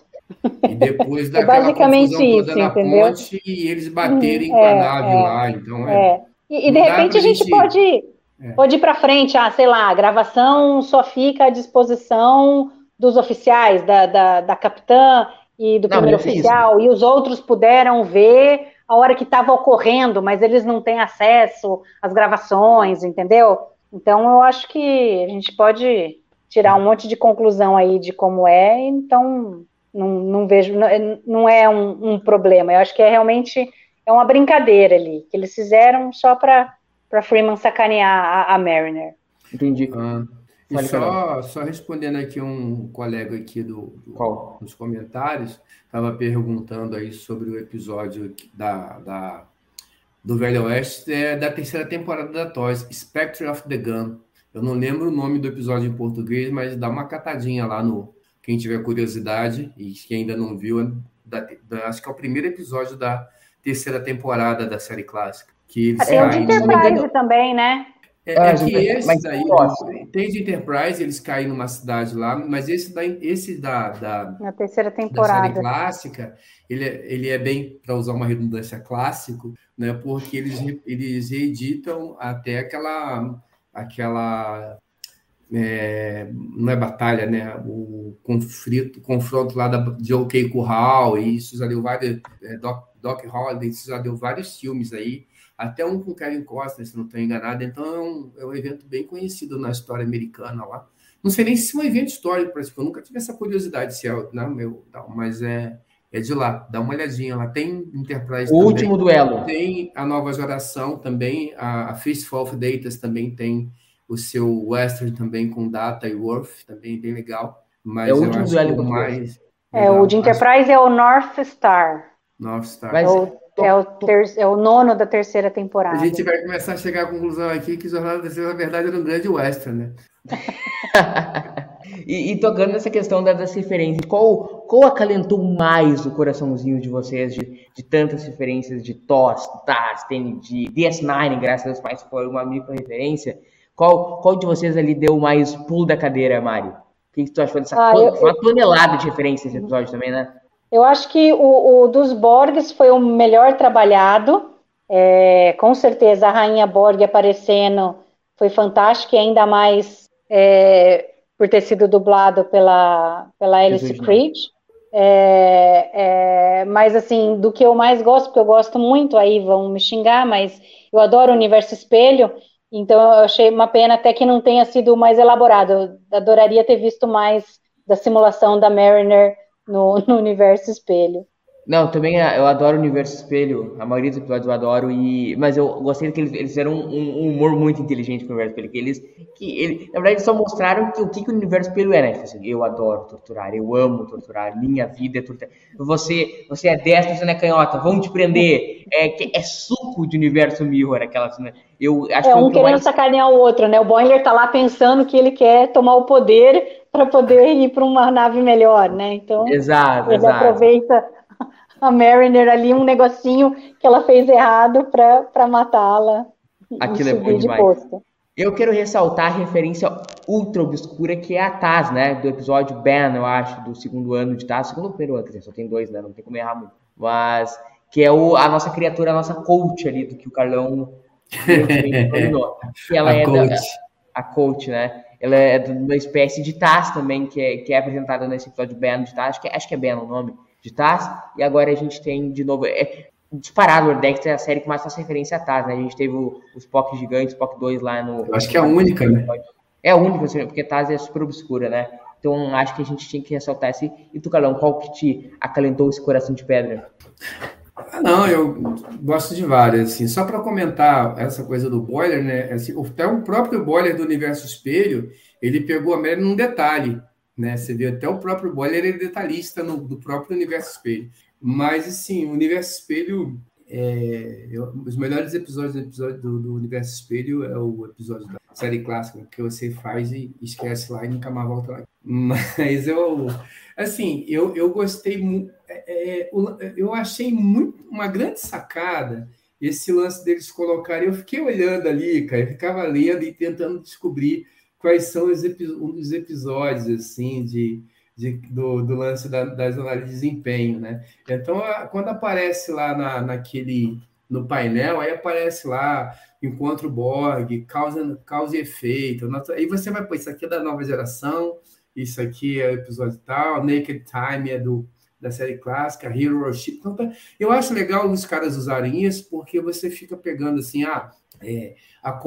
E depois é *laughs* daquela é basicamente isso, toda na entendeu? ponte e eles baterem com a nave é, lá. Então é. é. E, e de repente a gente, gente pode, é. pode ir para frente, ah, sei lá, a gravação só fica à disposição dos oficiais, da, da, da capitã e do não, primeiro oficial, e os outros puderam ver a hora que estava ocorrendo, mas eles não têm acesso às gravações, entendeu? Então eu acho que a gente pode tirar um monte de conclusão aí de como é, então não, não vejo, não, não é um, um, problema. Eu acho que é realmente é uma brincadeira ali, que eles fizeram só para Freeman sacanear a, a Mariner. Entendi. Ah, e só, só respondendo aqui um colega aqui do, do nos comentários, estava perguntando aí sobre o episódio da, da, do Velho Oeste, é, da terceira temporada da Toys, Spectre of the Gun. Eu não lembro o nome do episódio em português, mas dá uma catadinha lá no, quem tiver curiosidade e que ainda não viu, é da, da, acho que é o primeiro episódio da terceira temporada da série clássica. Que eles tem o de Enterprise também, né? É, é que esse daí, tem de Enterprise, eles caem numa cidade lá, mas esse da, esse da, da, Na terceira temporada. da série clássica, ele é, ele é bem, para usar uma redundância clássico, né? Porque eles, eles reeditam até aquela aquela é, não é batalha, né? O conflito, confronto lá da, de OK Curral, e isso já deu vários. É, Doc, Doc Holliday, isso já deu vários filmes aí. Até um com Kevin Costner, se não estou enganado. Então é um, é um evento bem conhecido na história americana lá. Não sei nem se é um evento histórico, parece que eu nunca tive essa curiosidade se é, não, meu, não, mas é, é de lá. Dá uma olhadinha lá. Tem Enterprise O também, último duelo. Tem a nova geração também, a, a Fistful of Datas também tem o seu Western também com Data e Worth, também bem legal. Mas é o último duelo mais. É, o de Enterprise acho... é o North Star. North Star. Mas, é, o, é, o ter, é o nono da terceira temporada. A gente vai começar a chegar à conclusão aqui que Jornada da Terceira, na verdade, era um grande western, né? *laughs* e, e, tocando nessa questão das, das referências, qual, qual acalentou mais o coraçãozinho de vocês de, de tantas referências de TOS, TAS, TNG, DS9, graças aos pais, foi uma micro referência? Qual, qual de vocês ali deu mais pulo da cadeira, Mário? O que, que tu achou dessa ah, eu, uma tonelada de referências nesse episódio também, né? Eu acho que o, o dos Borgs foi o melhor trabalhado. É, com certeza a Rainha Borg aparecendo foi fantástico e ainda mais é, por ter sido dublado pela, pela Alice Creed. É, é, mas assim, do que eu mais gosto, porque eu gosto muito, aí vão me xingar, mas eu adoro o universo espelho, então eu achei uma pena até que não tenha sido mais elaborado. Eu adoraria ter visto mais da simulação da Mariner no, *laughs* no universo espelho. Não, também é, eu adoro o Universo Espelho, a maioria dos episódios eu adoro, e, mas eu gostei que eles, eles fizeram um, um, humor muito inteligente com o Universo Espelho, que eles, que ele, na verdade, só mostraram que, o que, que o Universo Espelho é, né? Tipo assim, eu adoro torturar, eu amo torturar, minha vida é torturar. Você, você é destro, você não é canhota, vão te prender. É, é suco de Universo Mirror, aquelas, né? Eu acho é, um que querendo mais... sacanear o outro, né? O Boiler tá lá pensando que ele quer tomar o poder para poder ir para uma nave melhor, né? Então, exato, ele exato. aproveita a Mariner ali, um negocinho que ela fez errado para matá-la. Aquilo é bom demais. Posto. Eu quero ressaltar a referência ultra obscura que é a Taz, né? Do episódio Ben, eu acho, do segundo ano de Taz. Segundo ou primeiro ano, quer dizer, só tem dois, né? Não tem como errar muito. Mas que é o, a nossa criatura, a nossa coach ali, do que o Carlão que ela a é coach. Da, a coach, né? Ela é de uma espécie de Taz também, que é, que é apresentada nesse episódio Ben de Taz. Acho que, acho que é Ben o nome de Taz, e agora a gente tem de novo. É, disparado, o Dexter é a série que mais faz referência a Taz, né? A gente teve o, o Spock gigante, Spock 2 lá no. Eu acho que é a única, né? É a única, assim, porque Taz é super obscura, né? Então acho que a gente tinha que ressaltar esse. E tu, Calão, qual que te acalentou esse coração de pedra? Ah, não, eu gosto de várias, assim. Só para comentar essa coisa do boiler, né? Assim, até o próprio boiler do Universo Espelho, ele pegou a Mary num detalhe né? Você vê até o próprio Boiler é detalhista no, do próprio Universo Espelho. Mas, assim, o Universo Espelho, é, eu, os melhores episódios episódio do, do, Universo Espelho é o episódio da série clássica, que você faz e esquece lá e nunca mais volta lá. Mas eu, assim, eu, eu gostei muito, é, é, eu achei muito, uma grande sacada esse lance deles colocarem. Eu fiquei olhando ali, cara, eu ficava lendo e tentando descobrir quais são os, um episódios assim de, de do, do, lance da, das análises de desempenho, né? Então, quando aparece lá na, naquele no painel, aí aparece lá encontro Borg, causa, causa e efeito. Aí você vai pôr isso aqui é da nova geração, isso aqui é o episódio tal, Naked Time é do da série clássica, Hero Worship. Então, tá, eu acho legal os caras usarem isso, porque você fica pegando assim, ah, é, a,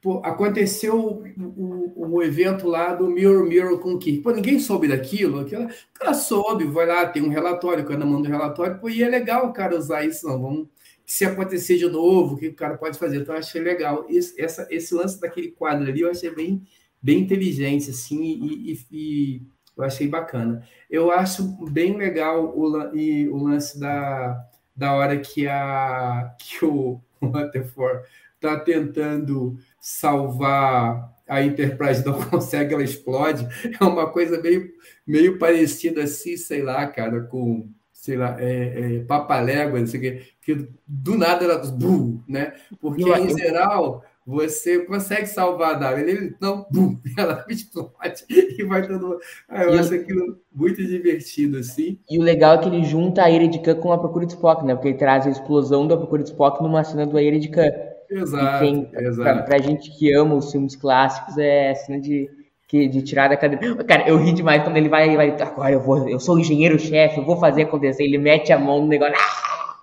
Pô, aconteceu o, o, o, evento lá do Mirror Mirror com o Kirk. Pô, ninguém soube daquilo. Aquela, o cara soube, vai lá, tem um relatório, cada manda um relatório. Pô, e é legal o cara usar isso, não. Vamos, se acontecer de novo, o que o cara pode fazer? Então, eu achei legal. Esse, essa, esse lance daquele quadro ali, eu achei bem, bem inteligente, assim, e, e, e eu achei bacana. Eu acho bem legal o, e, o lance da, da hora que, a, que o *laughs* Rutherford está tentando salvar a Enterprise não *laughs* consegue, ela explode. É uma coisa meio, meio parecida assim, sei lá, cara, com, sei lá, é, é, papalégua, que, que do nada ela, bum, né? Porque, em geral, você consegue salvar a nave. Ele não, bum, *laughs* ela explode e vai todo. Ah, eu e acho aquilo muito divertido, assim. E o legal é que ele junta a Eredican com a Procura de Spock, né? Porque ele traz a explosão da Procura de Spock numa cena do Eredican. Exato, quem, exato. Pra, pra, gente que ama os filmes clássicos, é cena de, de tirar da cadeira. Cara, eu ri demais quando ele vai, vai agora eu vou, eu sou engenheiro-chefe, eu vou fazer acontecer. Ele mete a mão no negócio!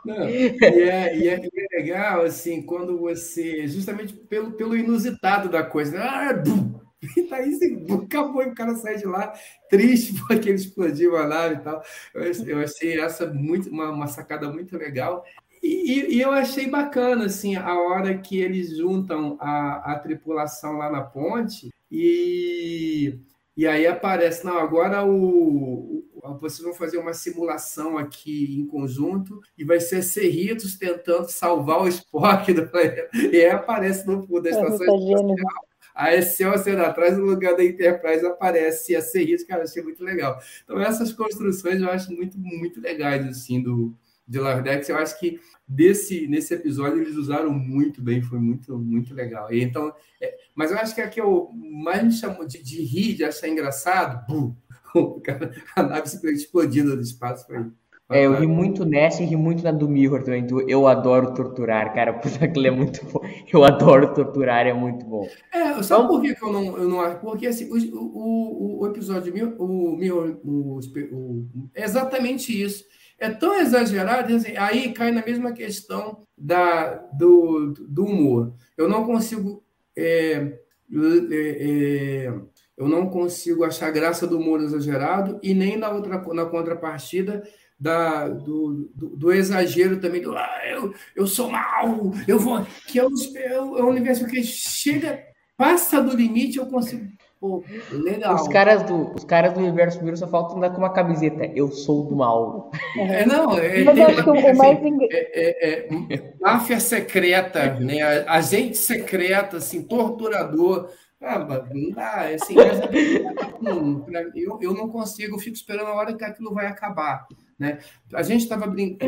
Não, e, é, e, é, e, é, legal, assim, quando você, justamente pelo, pelo inusitado da coisa, né? ah, bum, e tá aí, assim, acabou, e o cara sai de lá triste *laughs* porque ele explodiu a nave e tal. Eu, eu achei essa muito, uma, uma sacada muito legal. E, e, eu achei bacana, assim, a hora que eles juntam a, a tripulação lá na ponte e, e aí aparece, não, agora o, o, vocês vão fazer uma simulação aqui em conjunto e vai ser Cerritos tentando salvar o Spock *laughs* do planeta. E aí aparece no fundo da estação espacial a Excelsior atrás, no lugar da Enterprise, aparece a Cerritos, cara, achei muito legal. Então, essas construções eu acho muito, muito legais, assim, do, de Lardex. Eu acho que desse, nesse episódio eles usaram muito bem, foi muito, muito legal. E, então, é, mas eu acho que a que eu mais me chamou de, de rir, de achar engraçado, bum, *laughs* a nave simplesmente explodindo no espaço. Foi, é, eu ri muito nessa e ri muito na do Mirror também, do Eu Adoro Torturar, cara, porque aquilo é muito bom. Eu adoro torturar, é muito bom. É, sabe então, por que, que eu não, eu não acho? Porque assim, o, o, o episódio o Mirror, o, o, é exatamente isso é tão exagerado, assim, aí cai na mesma questão da, do, do humor. Eu não consigo. É, é, é, eu não consigo achar graça do humor exagerado e nem na outra na contrapartida da, do, do, do exagero também do ah, eu, eu sou mal, eu vou que é o, é o universo que chega passa do limite eu consigo Pô, legal. Os caras do, os caras do universo Mirror só faltam andar com uma camiseta. Eu sou do mal. É, não, é, Mas acho que o assim, mais é, é, é, máfia secreta, né? Agente secreta, assim, torturador. Ah, não dá, assim, eu, eu não consigo, eu fico esperando a hora que aquilo vai acabar. Né? A gente estava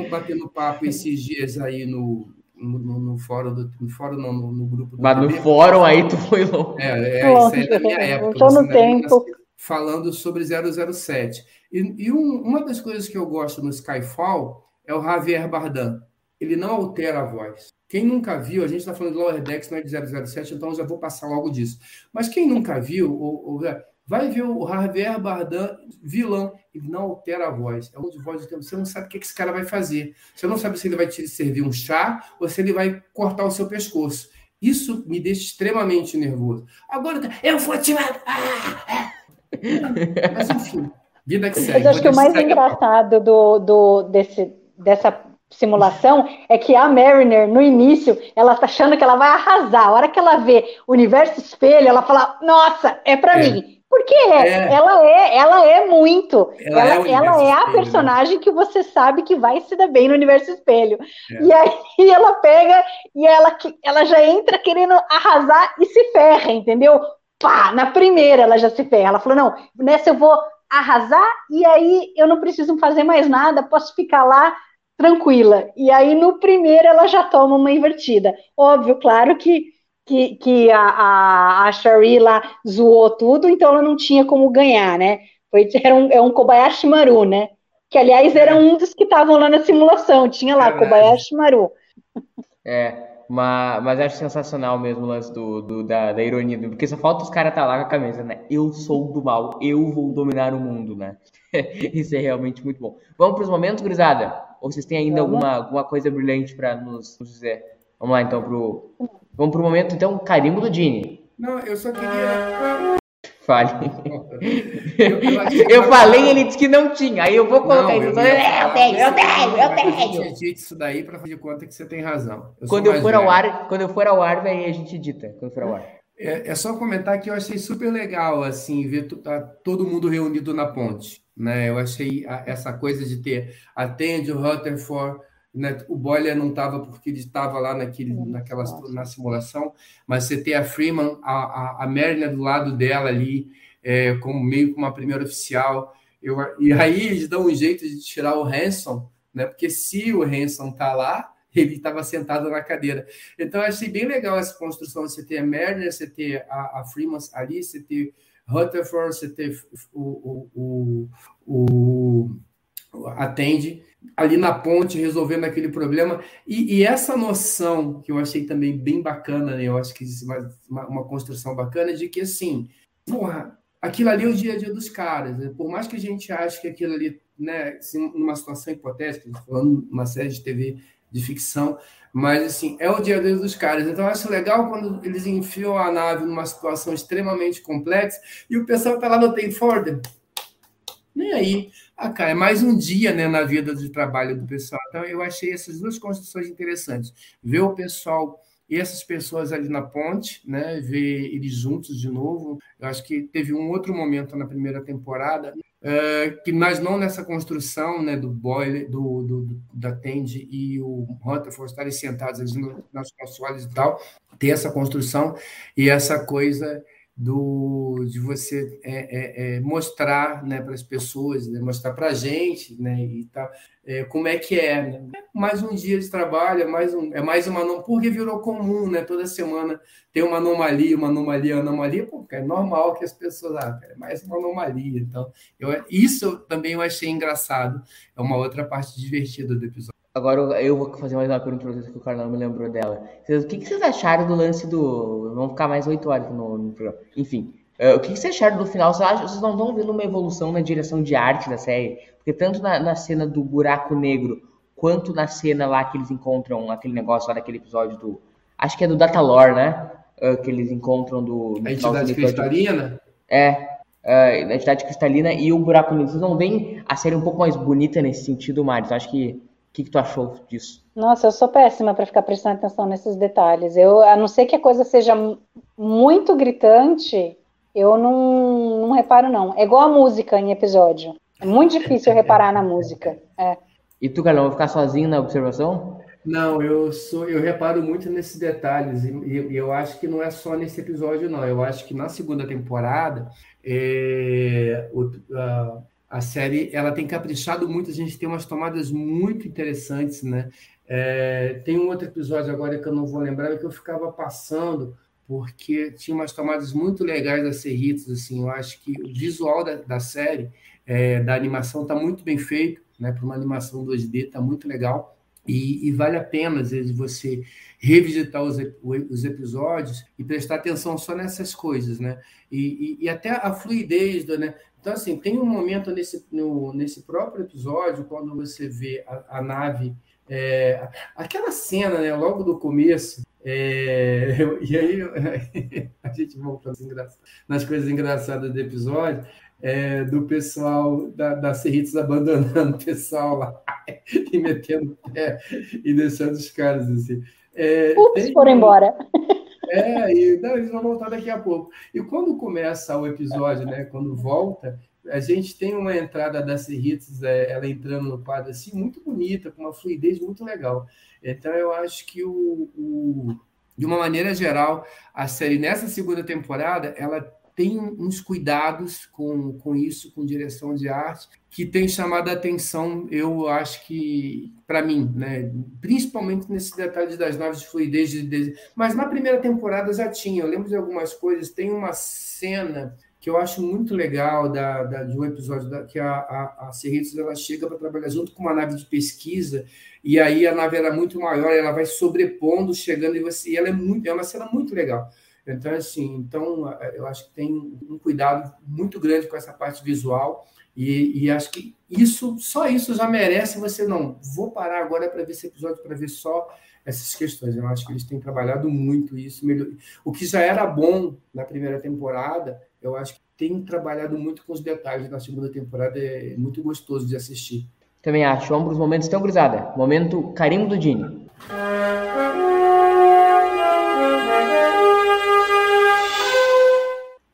batendo papo esses dias aí no, no, no, fórum do no fórum não, no, no grupo do Mas no fórum aí tu foi longe. É, é isso aí é da minha época. Estou no tempo. Falando sobre 007. E, e um, uma das coisas que eu gosto no Skyfall é o Javier Bardem. Ele não altera a voz. Quem nunca viu, a gente está falando do Lower Decks, não é de 007, então eu já vou passar logo disso. Mas quem nunca viu, ou, ou, Vai ver o Javier Bardem, vilão, ele não altera a voz. É um de voz do tempo. Você não sabe o que esse cara vai fazer. Você não sabe se ele vai te servir um chá ou se ele vai cortar o seu pescoço. Isso me deixa extremamente nervoso. Agora, eu vou te matar! Mas enfim, vida que segue. Mas acho que o mais engraçado do, do, desse, dessa simulação é que a Mariner, no início, ela tá achando que ela vai arrasar. A hora que ela vê o universo espelho, ela fala: Nossa, é para é. mim. Porque é. ela é, ela é muito. Ela, ela é, ela é a né? personagem que você sabe que vai se dar bem no universo espelho. É. E aí *laughs* ela pega e ela, ela já entra querendo arrasar e se ferra, entendeu? Pá, na primeira ela já se ferra. Ela falou: não, nessa eu vou arrasar e aí eu não preciso fazer mais nada, posso ficar lá tranquila. E aí no primeiro ela já toma uma invertida. Óbvio, claro que que, que a, a, a Shari lá zoou tudo, então ela não tinha como ganhar, né? Foi, *laughs* era um, é um Kobayashi Maru, né? Que, aliás, era um dos que estavam lá na simulação. Tinha lá, é Kobayashi Maru. É, mas, mas acho sensacional mesmo o lance do, do da, da, ironia, porque só falta os caras estar tá lá com a camisa, né? Eu sou do mal, eu vou dominar o mundo, né? *laughs* Isso é realmente muito bom. Vamos para os momentos, gurizada? Ou vocês têm ainda alguma, alguma coisa brilhante para nos, nos dizer? Vamos lá, então, pro, Vamos pro momento, então, carimbo do Dini. Não, eu só queria. Fale. Eu, eu, eu falei, ele disse que não tinha. Aí eu vou colocar não, isso. Eu, eu, tenho, eu tenho, eu tenho. Eu tinha isso daí para fazer conta que você tem razão. Quando eu for velho. ao ar, quando eu for ao ar, aí a gente dita. Quando for ao ar. É, é, só comentar que eu achei super legal assim ver todo mundo reunido na ponte, né? Eu achei a, essa coisa de ter atende o Rutherford né? O Boiler não estava porque ele estava lá naquele, naquela, na simulação, mas você tem a Freeman, a, a, a Mariner do lado dela ali, é, como meio como uma primeira oficial. Eu, e aí eles dão um jeito de tirar o Hanson, né? porque se o Hanson está lá, *laughs* ele estava sentado na cadeira. Então, eu achei bem legal essa construção. Você ter a Mariner, você ter a, a Freeman ali, você ter Rutherford, você ter o, o, o, o atende ali na ponte resolvendo aquele problema. E, e, essa noção que eu achei também bem bacana, né? eu acho que uma, uma, uma construção bacana de que assim, porra, aquilo ali é o dia a dia dos caras. Né? Por mais que a gente ache que aquilo ali, né, assim, numa situação hipotética, falando uma série de TV de ficção, mas assim, é o dia a dia dos caras. Então eu acho legal quando eles enfiam a nave numa situação extremamente complexa e o pessoal está lá no Tem Ford. Nem aí. Ah, cara, é mais um dia né, na vida de trabalho do pessoal. Então eu achei essas duas construções interessantes. Ver o pessoal e essas pessoas ali na ponte, né, ver eles juntos de novo. Eu acho que teve um outro momento na primeira temporada é, que mas não nessa construção, né, do Boyle, do, do, da Tandy e o Rutherford estarem sentados ali nas consoles e tal, ter essa construção e essa coisa do de você é, é, é mostrar né, para as pessoas, né, mostrar para a gente né, e tal, é, como é que é. Né? Mais um dia de trabalho, é mais, um, é mais uma anomalia, porque virou comum, né? Toda semana tem uma anomalia, uma anomalia, uma anomalia, porque é normal que as pessoas, ah, é mais uma anomalia. Então, eu, isso também eu achei engraçado, é uma outra parte divertida do episódio. Agora eu vou fazer mais uma pergunta para vocês que o Carlão me lembrou dela. o que, que, vocês acharam do lance do. Vamos ficar mais oito horas no, no, programa. Enfim, uh, o que, que, vocês acharam do final? Vocês, acham, vocês não estão vendo uma evolução na direção de arte da série? Porque tanto na, na, cena do buraco negro, quanto na cena lá que eles encontram aquele negócio lá daquele episódio do. Acho que é do Datalore, né? Uh, que eles encontram do. A entidade cristalina? É, uh, a entidade cristalina e o buraco negro. Vocês não veem a série um pouco mais bonita nesse sentido, Mário? Então, acho que que, que, tu achou disso? Nossa, eu sou péssima para ficar prestando atenção nesses detalhes. Eu, a não ser que a coisa seja muito gritante, eu não, não reparo, não. É igual a música em episódio. É muito difícil reparar na música. É. E tu, Carlão, vai ficar sozinho na observação? Não, eu sou, eu reparo muito nesses detalhes e, e, eu acho que não é só nesse episódio, não. Eu acho que na segunda temporada é, o, a, a série ela tem caprichado muito, a gente tem umas tomadas muito interessantes, né? É, tem um outro episódio agora que eu não vou lembrar, que eu ficava passando, porque tinha umas tomadas muito legais da Serritos, assim, eu acho que o visual da, da série, é, da animação, está muito bem feito, né? Para uma animação 2D, está muito legal. E, e, vale a pena, às vezes, você revisitar os, os episódios e prestar atenção só nessas coisas, né? E, e, e até a fluidez, do, né? Então, assim, tem um momento nesse, no, nesse próprio episódio, quando você vê a, a nave, é, aquela cena, né, logo do começo, é, *laughs* e aí *laughs* a gente volta nas coisas engraçadas do episódio, é, do pessoal da, da Cerritos abandonando o pessoal lá *laughs* e metendo pé e deixando os caras assim. É, Ups, foram embora. É, e não, eles vão voltar daqui a pouco. E quando começa o episódio, né? Quando volta, a gente tem uma entrada da Cerritos, é, ela entrando no quadro assim, muito bonita, com uma fluidez muito legal. Então eu acho que o, o de uma maneira geral, a série nessa segunda temporada, ela tem uns cuidados com, com isso, com direção de arte, que tem chamado a atenção, eu acho que, para mim, né? principalmente nesses detalhes das naves de fluidez. De, de... Mas na primeira temporada já tinha, eu lembro de algumas coisas, tem uma cena que eu acho muito legal da, da de um episódio da, que a, a, a Cerritos, ela chega para trabalhar junto com uma nave de pesquisa e aí a nave era muito maior, ela vai sobrepondo, chegando e você, e ela é muito, é uma cena muito legal. Então, assim, então, eu acho que tem um cuidado muito grande com essa parte visual e, e acho que isso, só isso já merece você, não, vou parar agora para ver esse episódio, para ver só essas questões. Eu acho que eles têm trabalhado muito isso. Melhor... O que já era bom na primeira temporada, eu acho que tem trabalhado muito com os detalhes na segunda temporada, é muito gostoso de assistir. Também acho. Para os momentos então, cruzada. Momento carimbo do Dini.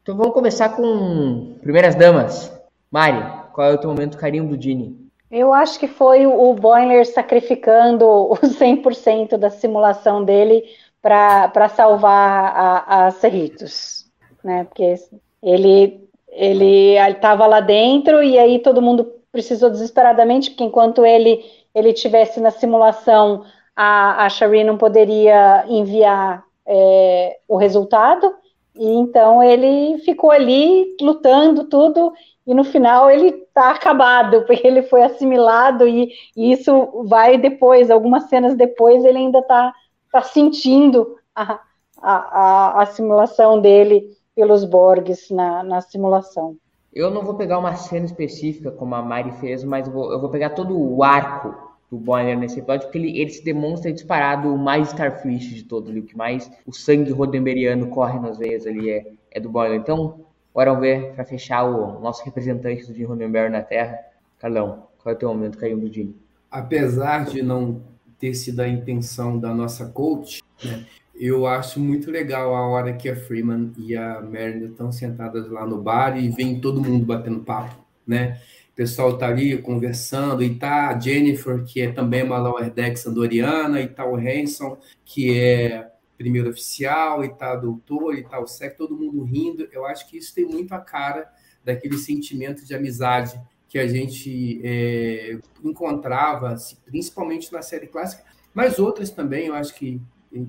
Então vamos começar com primeiras damas. Mari, qual é o teu momento carinho do Dini? Eu acho que foi o Boiler sacrificando os *laughs* 100% da simulação dele para salvar a, a Cerritos, né? Porque ele ele estava lá dentro e aí todo mundo precisou desesperadamente, porque enquanto ele ele tivesse na simulação, a, a Shari não poderia enviar é, o resultado. E então ele ficou ali lutando tudo e no final ele está acabado, *laughs* porque ele foi assimilado e, e, isso vai depois, algumas cenas depois ele ainda está tá sentindo a, a, a, assimilação dele pelos Borgs na, na simulação. Eu não vou pegar uma cena específica, como a Mari fez, mas eu vou, eu vou pegar todo o arco do Boiler nesse episódio, porque ele, ele se demonstra disparado o mais Starfish de todos ali, o que mais o sangue rodemberiano corre nas veias ali é, é do Boiler. Então, bora ver, para fechar, o nosso representante do Jim na Terra. Carlão, qual é o teu momento caindo do Jim? Apesar de não ter sido a intenção da nossa coach, né, eu acho muito legal a hora que a Freeman e a Meredith estão sentadas lá no bar e vem todo mundo batendo papo, né? O pessoal tá ali conversando e tá a Jennifer, que é também uma Lower Deck andoriana, e tá o Hanson, que é primeiro oficial, e tá doutor, e tá o Sec, todo mundo rindo. Eu acho que isso tem muito a cara daquele sentimento de amizade que a gente é, encontrava, principalmente na série clássica, mas outras também, eu acho que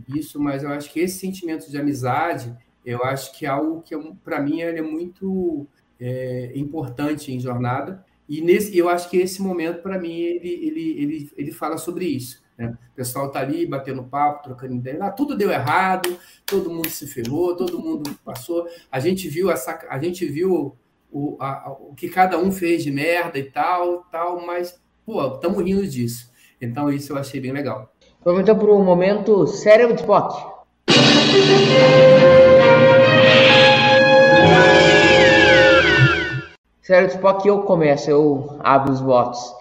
isso, mas eu acho que esse sentimento de amizade, eu acho que é algo que, para mim, é muito é, importante em jornada. E nesse, eu acho que esse momento, para mim, ele, ele, ele, ele fala sobre isso. Né? O pessoal tá ali batendo papo, trocando ideia. Ah, tudo deu errado, todo mundo se ferrou, todo mundo passou. A gente viu a, saca... a gente viu o, a, o que cada um fez de merda e tal, tal, mas, pô, estamos rindo disso. Então, isso eu achei bem legal. Vamos então para o momento cérebro de Spock. *laughs* Cérebro de Spock, eu começo, eu abro os votos.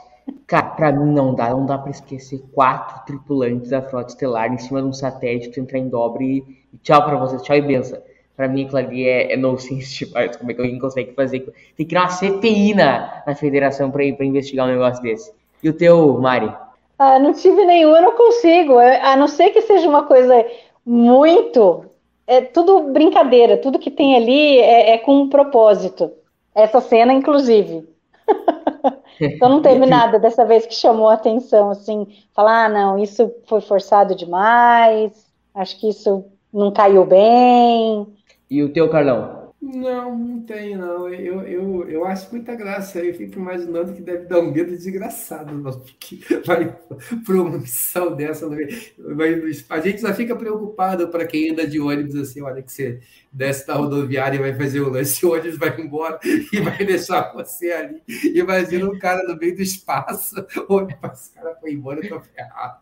Cara, pra mim não dá, não dá pra esquecer quatro tripulantes da frota estelar em cima de um satélite, entrar em dobre e, tchau pra vocês, tchau e benção. Pra mim aquilo ali é, é no sense parts, *laughs* como é que alguém consegue fazer? Tem que criar uma CPI na, na federação pra, pra investigar um negócio desse. E o teu, Mari? Ah, não tive nenhum, eu não consigo. A não ser que seja uma coisa muito. É tudo brincadeira, tudo que tem ali é, é com um propósito. Essa cena, inclusive. *laughs* então não teve nada dessa vez que chamou a atenção, assim, falar, ah, não, isso foi forçado demais, acho que isso não caiu bem. E o teu, Carlão? Não, não tem, não. Eu, eu, eu acho muita graça. Eu fico imaginando que deve dar um medo desgraçado, não, porque vai para uma missão dessa. Vai, a gente já fica preocupado para quem anda de ônibus assim, olha que você desce da rodoviária e vai fazer o lance, o ônibus vai embora *laughs* e vai deixar você ali. Imagina um cara no meio do espaço, *laughs* olha, esse cara foi embora, eu tô ferrado.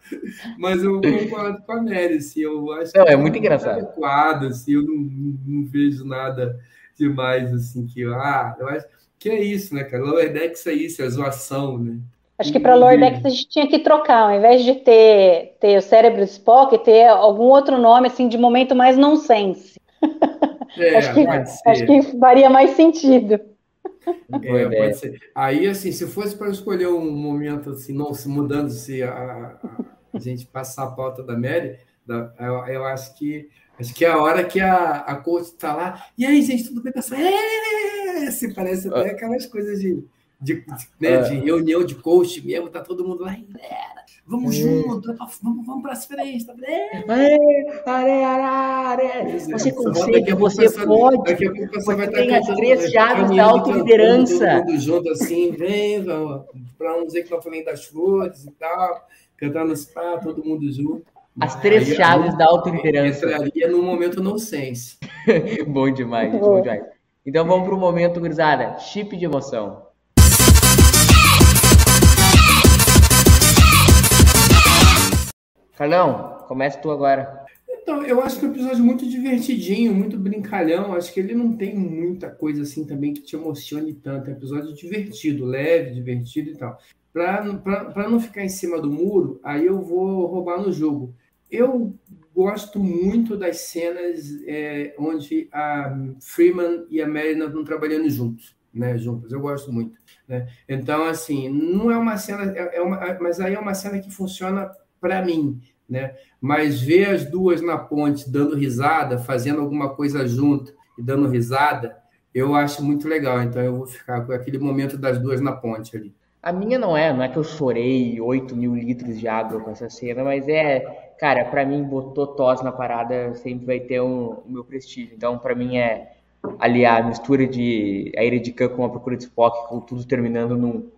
Mas eu concordo com a Mary, assim, eu acho não, é muito engraçado. adequado, assim, eu não, não, não vejo nada demais, assim, que, ah, eu acho que é isso, né, cara? Lower Decks é isso, é zoação, né? Acho que para Lower Decks a gente tinha que trocar, ao invés de ter, ter o cérebro Spock, ter algum outro nome, assim, de momento mais nonsense. É, *laughs* acho, que, acho que faria mais sentido. É, pode ser. Aí, assim, se fosse para escolher um momento, assim, não se mudando-se a, a, a, gente passar a pauta da Mary, da, eu, eu acho que Acho que é a hora que a, a coach está lá. E aí, gente, tudo bem? Pensa, é, se parece até aquelas coisas de, de, né, é. de reunião de coach mesmo, tá todo mundo lá, vamos é. junto, vamos, vamos para as frentes, tá Você consegue, você pode. Daqui a pouco você vai tem as três chaves da autoliderança. Todo mundo junto assim, vem, para não dizer que eu falei das flores e tal, cantando spa, todo mundo junto. As três aí, chaves da autoliderança. Entraria no momento nonsense. *laughs* bom demais, bom demais. Então vamos para o momento, gurizada. Chip de emoção. Carlão, começa tu agora. Então, eu acho que é um episódio muito divertidinho, muito brincalhão. Acho que ele não tem muita coisa assim também que te emocione tanto. É um episódio divertido, leve, divertido e tal. Para não ficar em cima do muro, aí eu vou roubar no jogo. Eu gosto muito das cenas é, onde a Freeman e a Marina estão trabalhando juntos, né? Juntas. Eu gosto muito. Né? Então, assim, não é uma cena, é, é uma, mas aí é uma cena que funciona para mim, né? Mas ver as duas na ponte dando risada, fazendo alguma coisa junto e dando risada, eu acho muito legal. Então, eu vou ficar com aquele momento das duas na ponte ali. A minha não é, não é que eu chorei 8 mil litros de água com essa cena, mas é, cara, para mim botou tos na parada, sempre vai ter um, o meu prestígio. Então, para mim é ali a mistura de a ira de Khan com a procura de Spock, com tudo terminando num.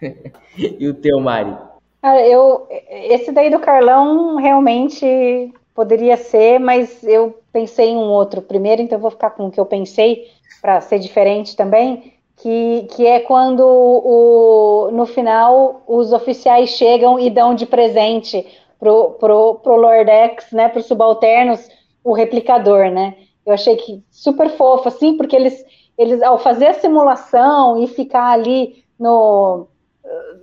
*laughs* e o teu, Mari? Cara, eu, esse daí do Carlão realmente poderia ser, mas eu pensei em um outro primeiro, então eu vou ficar com o que eu pensei para ser diferente também, que, que é quando o, no final os oficiais chegam e dão de presente pro, pro, pro Lordex, né, para os subalternos, o replicador, né? Eu achei que super fofo, assim, porque eles, eles ao fazer a simulação e ficar ali no,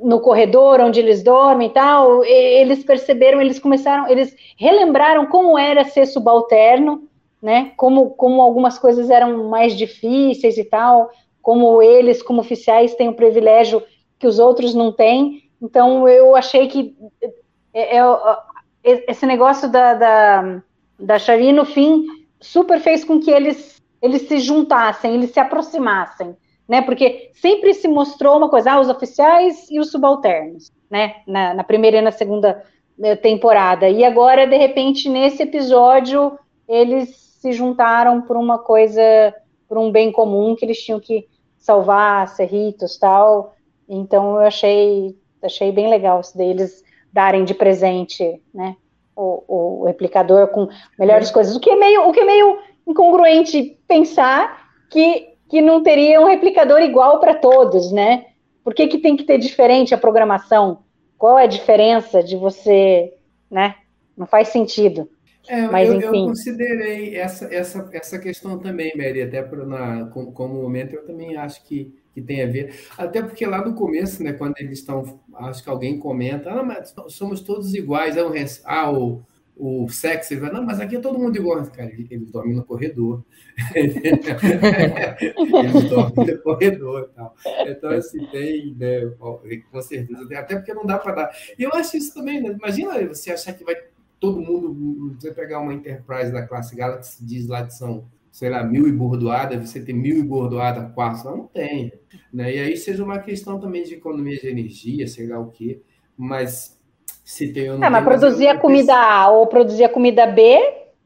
no corredor onde eles dormem e tal, eles perceberam, eles começaram, eles relembraram como era ser subalterno, né? Como, como algumas coisas eram mais difíceis e tal, como eles, como oficiais, têm o privilégio que os outros não têm. Então, eu achei que é, é, esse negócio da, da, da Shari, no fim, super fez com que eles, eles se juntassem, eles se aproximassem né? Porque sempre se mostrou uma coisa, ah, os oficiais e os subalternos, né? Na, na primeira e na segunda eh, temporada. E agora, de repente, nesse episódio, eles se juntaram por uma coisa, por um bem comum que eles tinham que salvar, Cerritos tal. Então eu achei, achei bem legal isso deles darem de presente, né? O, o replicador com melhores é. coisas. O que é meio, o que é meio incongruente pensar que que não teria um replicador igual para todos, né? Por que, que tem que ter diferente a programação? Qual é a diferença de você, né? Não faz sentido. É, Mas, eu, enfim. eu considerei essa, essa, essa questão também, Mary, até por, na, como, como momento, eu também acho que, que tem a ver. Até porque lá no começo, né, quando eles estão, acho que alguém comenta, ah, mas somos todos iguais, é um, ah, o, o sexo, ele vai, não, mas aqui é todo mundo igual. Cara, eles dormem no corredor. *laughs* eles dormem no corredor e tal. Então, assim, tem, né, com certeza, até porque não dá para dar. E eu acho isso também, né? Imagina você achar que vai todo mundo, você pegar uma Enterprise da classe Galaxy, diz lá que são, sei lá, mil e bordoada, você tem mil e bordoada quarto, não tem. Né? E aí seja uma questão também de economia de energia, sei lá o quê, mas se tem ou não é, mas produzir a comida A ou produzir a comida B,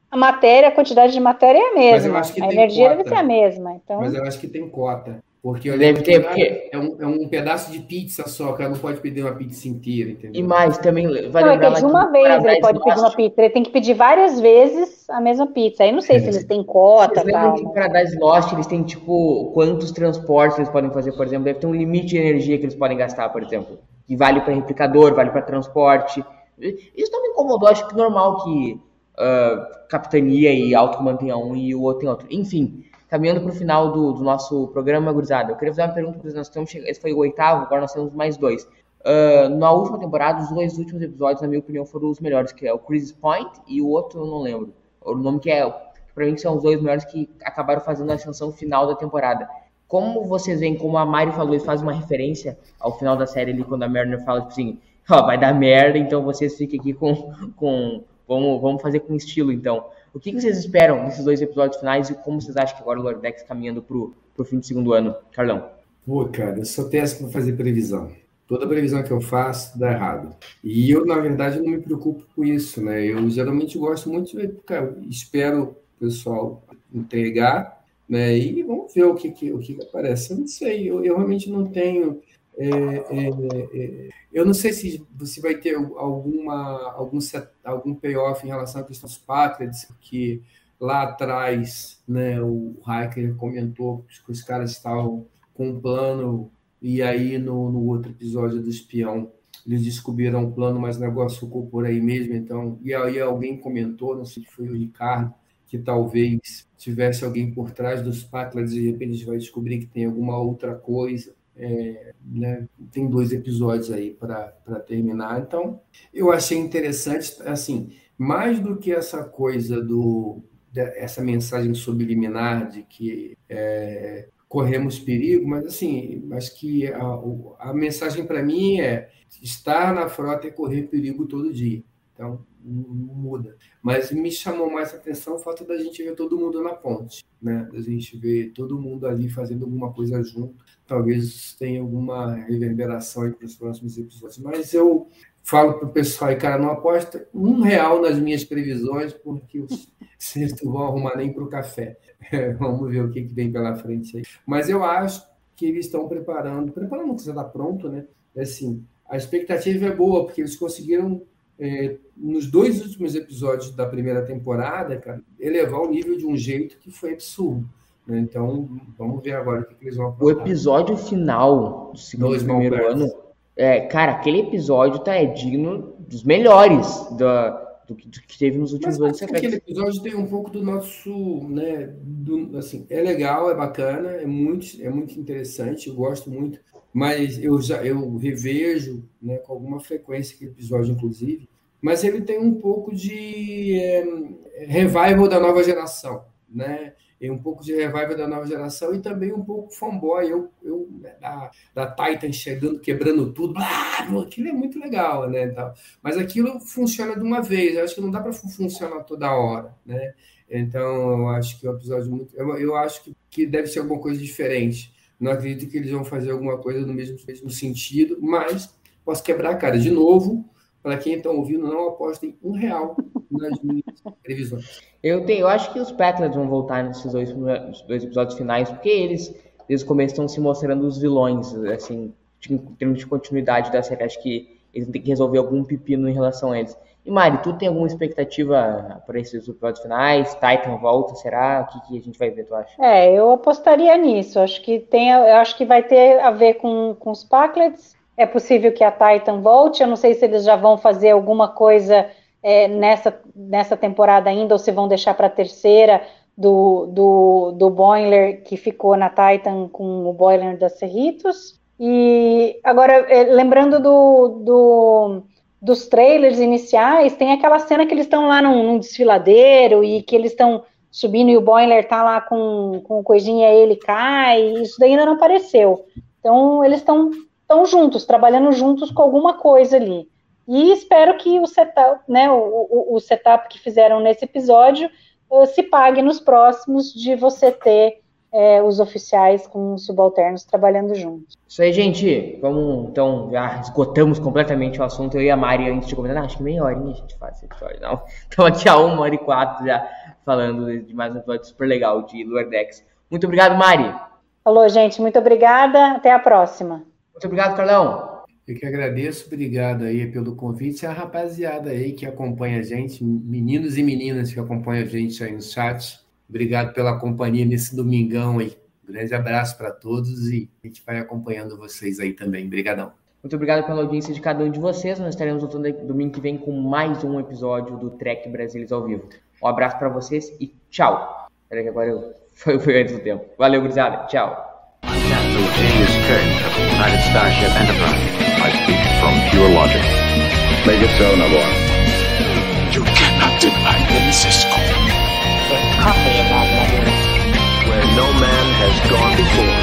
a matéria, a quantidade de matéria é a mesma. a energia cota. deve ser a mesma. Então... Mas eu acho que tem cota. Porque eu deve ter, porque... é, um, é um pedaço de pizza só, que ela não pode pedir uma pizza inteira, entendeu? E mais, também vai não, é lembrar... de uma vez ele pode pedir uma pizza, ele tem que pedir várias vezes a mesma pizza. Aí não sei é. se eles têm cota, Vocês tal. que para Paradise Lost eles têm, tipo, quantos transportes eles podem fazer, por exemplo, deve ter um limite de energia que eles podem gastar, por exemplo que vale para replicador, vale para transporte. Isso não me incomodou, acho que normal que uh, capitania e auto mantenha um e o outro tem outro. Enfim, caminhando para o final do, do, nosso programa, gurizada, eu queria fazer uma pergunta, porque nós estamos esse foi o oitavo, agora nós temos mais dois. Uh, na última temporada, os dois últimos episódios, na minha opinião, foram os melhores, que é o Crisis Point e o outro eu não lembro. O nome que é, para mim, são os dois melhores que acabaram fazendo a ascensão final da temporada. Como vocês veem, como a Mari falou, isso faz uma referência ao final da série ali, quando a Mariner fala, tipo assim, ó, vai dar merda, então vocês fiquem aqui com, com vamos, vamos fazer com estilo, então. O que, vocês esperam desses dois episódios finais e como vocês acham que agora o Lordex caminhando pro, pro fim do segundo ano? Carlão. Pô, cara, eu sou péssimo para fazer previsão. Toda previsão que eu faço dá errado. E eu, na verdade, não me preocupo com isso, né? Eu geralmente gosto muito de, cara, espero o pessoal entregar né? E vamos ver o que, que o que, aparece. Eu não sei, eu, eu realmente não tenho. É, é, é, eu não sei se você vai ter alguma, algum, algum payoff em relação à questão dos Patriots, porque lá atrás né, o Hiker comentou que os caras estavam com um plano, e aí no, no outro episódio do espião eles descobriram um plano, mas o negócio ficou por aí mesmo. Então, e aí alguém comentou, não sei se foi o Ricardo, que talvez tivesse alguém por trás dos Paclas e de repente a gente vai descobrir que tem alguma outra coisa. É, né? Tem dois episódios aí para terminar. Então, eu achei interessante, assim, mais do que essa coisa do essa mensagem subliminar de que é, corremos perigo, mas assim, acho que a, a mensagem para mim é estar na frota e correr perigo todo dia. Então, não muda. Mas me chamou mais atenção o fato da gente ver todo mundo na ponte, né? Da gente ver todo mundo ali fazendo alguma coisa junto. Talvez tenha alguma reverberação para os próximos episódios. Mas eu falo para o pessoal aí, cara, não aposta um real nas minhas previsões, porque vocês *laughs* não vão arrumar nem para o café. *laughs* vamos ver o que, que vem pela frente aí. Mas eu acho que eles estão preparando, preparando que já está pronto, né? Assim, a expectativa é boa, porque eles conseguiram é, nos dois últimos episódios da primeira temporada, cara, elevar o nível de um jeito que foi absurdo. Né? Então, vamos ver agora o que, que eles vão aprontar. O episódio final do segundo primeiro ano, é, cara, aquele episódio tá é digno dos melhores da, do, que, do que teve nos últimos Mas, anos. Aquele episódio tem um pouco do nosso, né, do, assim, é legal, é bacana, é muito, é muito interessante, eu gosto muito, mas eu já eu revejo, né, com alguma frequência aquele episódio, inclusive, mas ele tem um pouco de é, revival da nova geração, né? E um pouco de revival da nova geração e também um pouco fanboy, eu, eu né, da, da Titan chegando, quebrando tudo, blá, aquilo é muito legal, né? Tal. Mas aquilo funciona de uma vez, eu acho que não dá para funcionar toda hora, né? Então, eu acho que o episódio muito. Eu, eu acho que, que deve ser alguma coisa diferente. Não acredito que eles vão fazer alguma coisa no mesmo, mesmo sentido, mas posso quebrar a cara de novo para quem está ouvindo, não apostem um real nas minhas previsões. Eu, tenho, eu acho que os Patriots vão voltar nesses dois, dois episódios finais, porque eles, desde o começo, estão se mostrando os vilões, assim, em termos de continuidade da série. Acho que eles têm que resolver algum pepino em relação a eles. E Mari, tu tem alguma expectativa para esses episódios finais? Titan volta, será? O que, que, a gente vai ver, tu acha? É, eu apostaria nisso. Acho que tem, eu acho que vai ter a ver com, com os Packlets é possível que a Titan volte. Eu não sei se eles já vão fazer alguma coisa é, nessa, nessa temporada ainda, ou se vão deixar para a terceira do, do, do Boiler que ficou na Titan com o Boiler da Cerritos. E agora, é, lembrando do, do, dos trailers iniciais, tem aquela cena que eles estão lá num, num, desfiladeiro e que eles estão subindo e o Boiler tá lá com, com coisinha e ele cai. Isso daí ainda não apareceu. Então, eles estão estão juntos, trabalhando juntos com alguma coisa ali. E espero que o setup, né, o, o, o setup que fizeram nesse episódio uh, se pague nos próximos de você ter é, os oficiais com os subalternos trabalhando juntos. Isso aí, gente. Vamos, então, já esgotamos completamente o assunto. Eu e a Mari, antes de comentar, acho que meia horinha a gente faz esse episódio, não. *laughs* Estamos aqui a uma hora e quatro já falando de mais um episódio super legal de Lordex. Muito obrigado, Mari. Falou, gente. Muito obrigada. Até a próxima. Muito obrigado, Carlão. Eu que agradeço, obrigado aí pelo convite e a rapaziada aí que acompanha a gente, meninos e meninas que acompanham a gente aí no chat. Obrigado pela companhia nesse domingão aí. Grande abraço para todos e a gente vai acompanhando vocês aí também. Obrigadão. Muito obrigado pela audiência de cada um de vocês. Nós estaremos voltando domingo que vem com mais um episódio do Trek Brasileiros ao vivo. Um abraço para vocês e tchau. Peraí que agora eu... *laughs* foi, foi antes do tempo. Valeu, gurizada. Tchau. I'm Captain James Kirk of United Starship Enterprise. I speak from pure logic. Make it so, Nabor. You cannot deny them, Cisco. There's coffee in that letter. Where no man has gone before.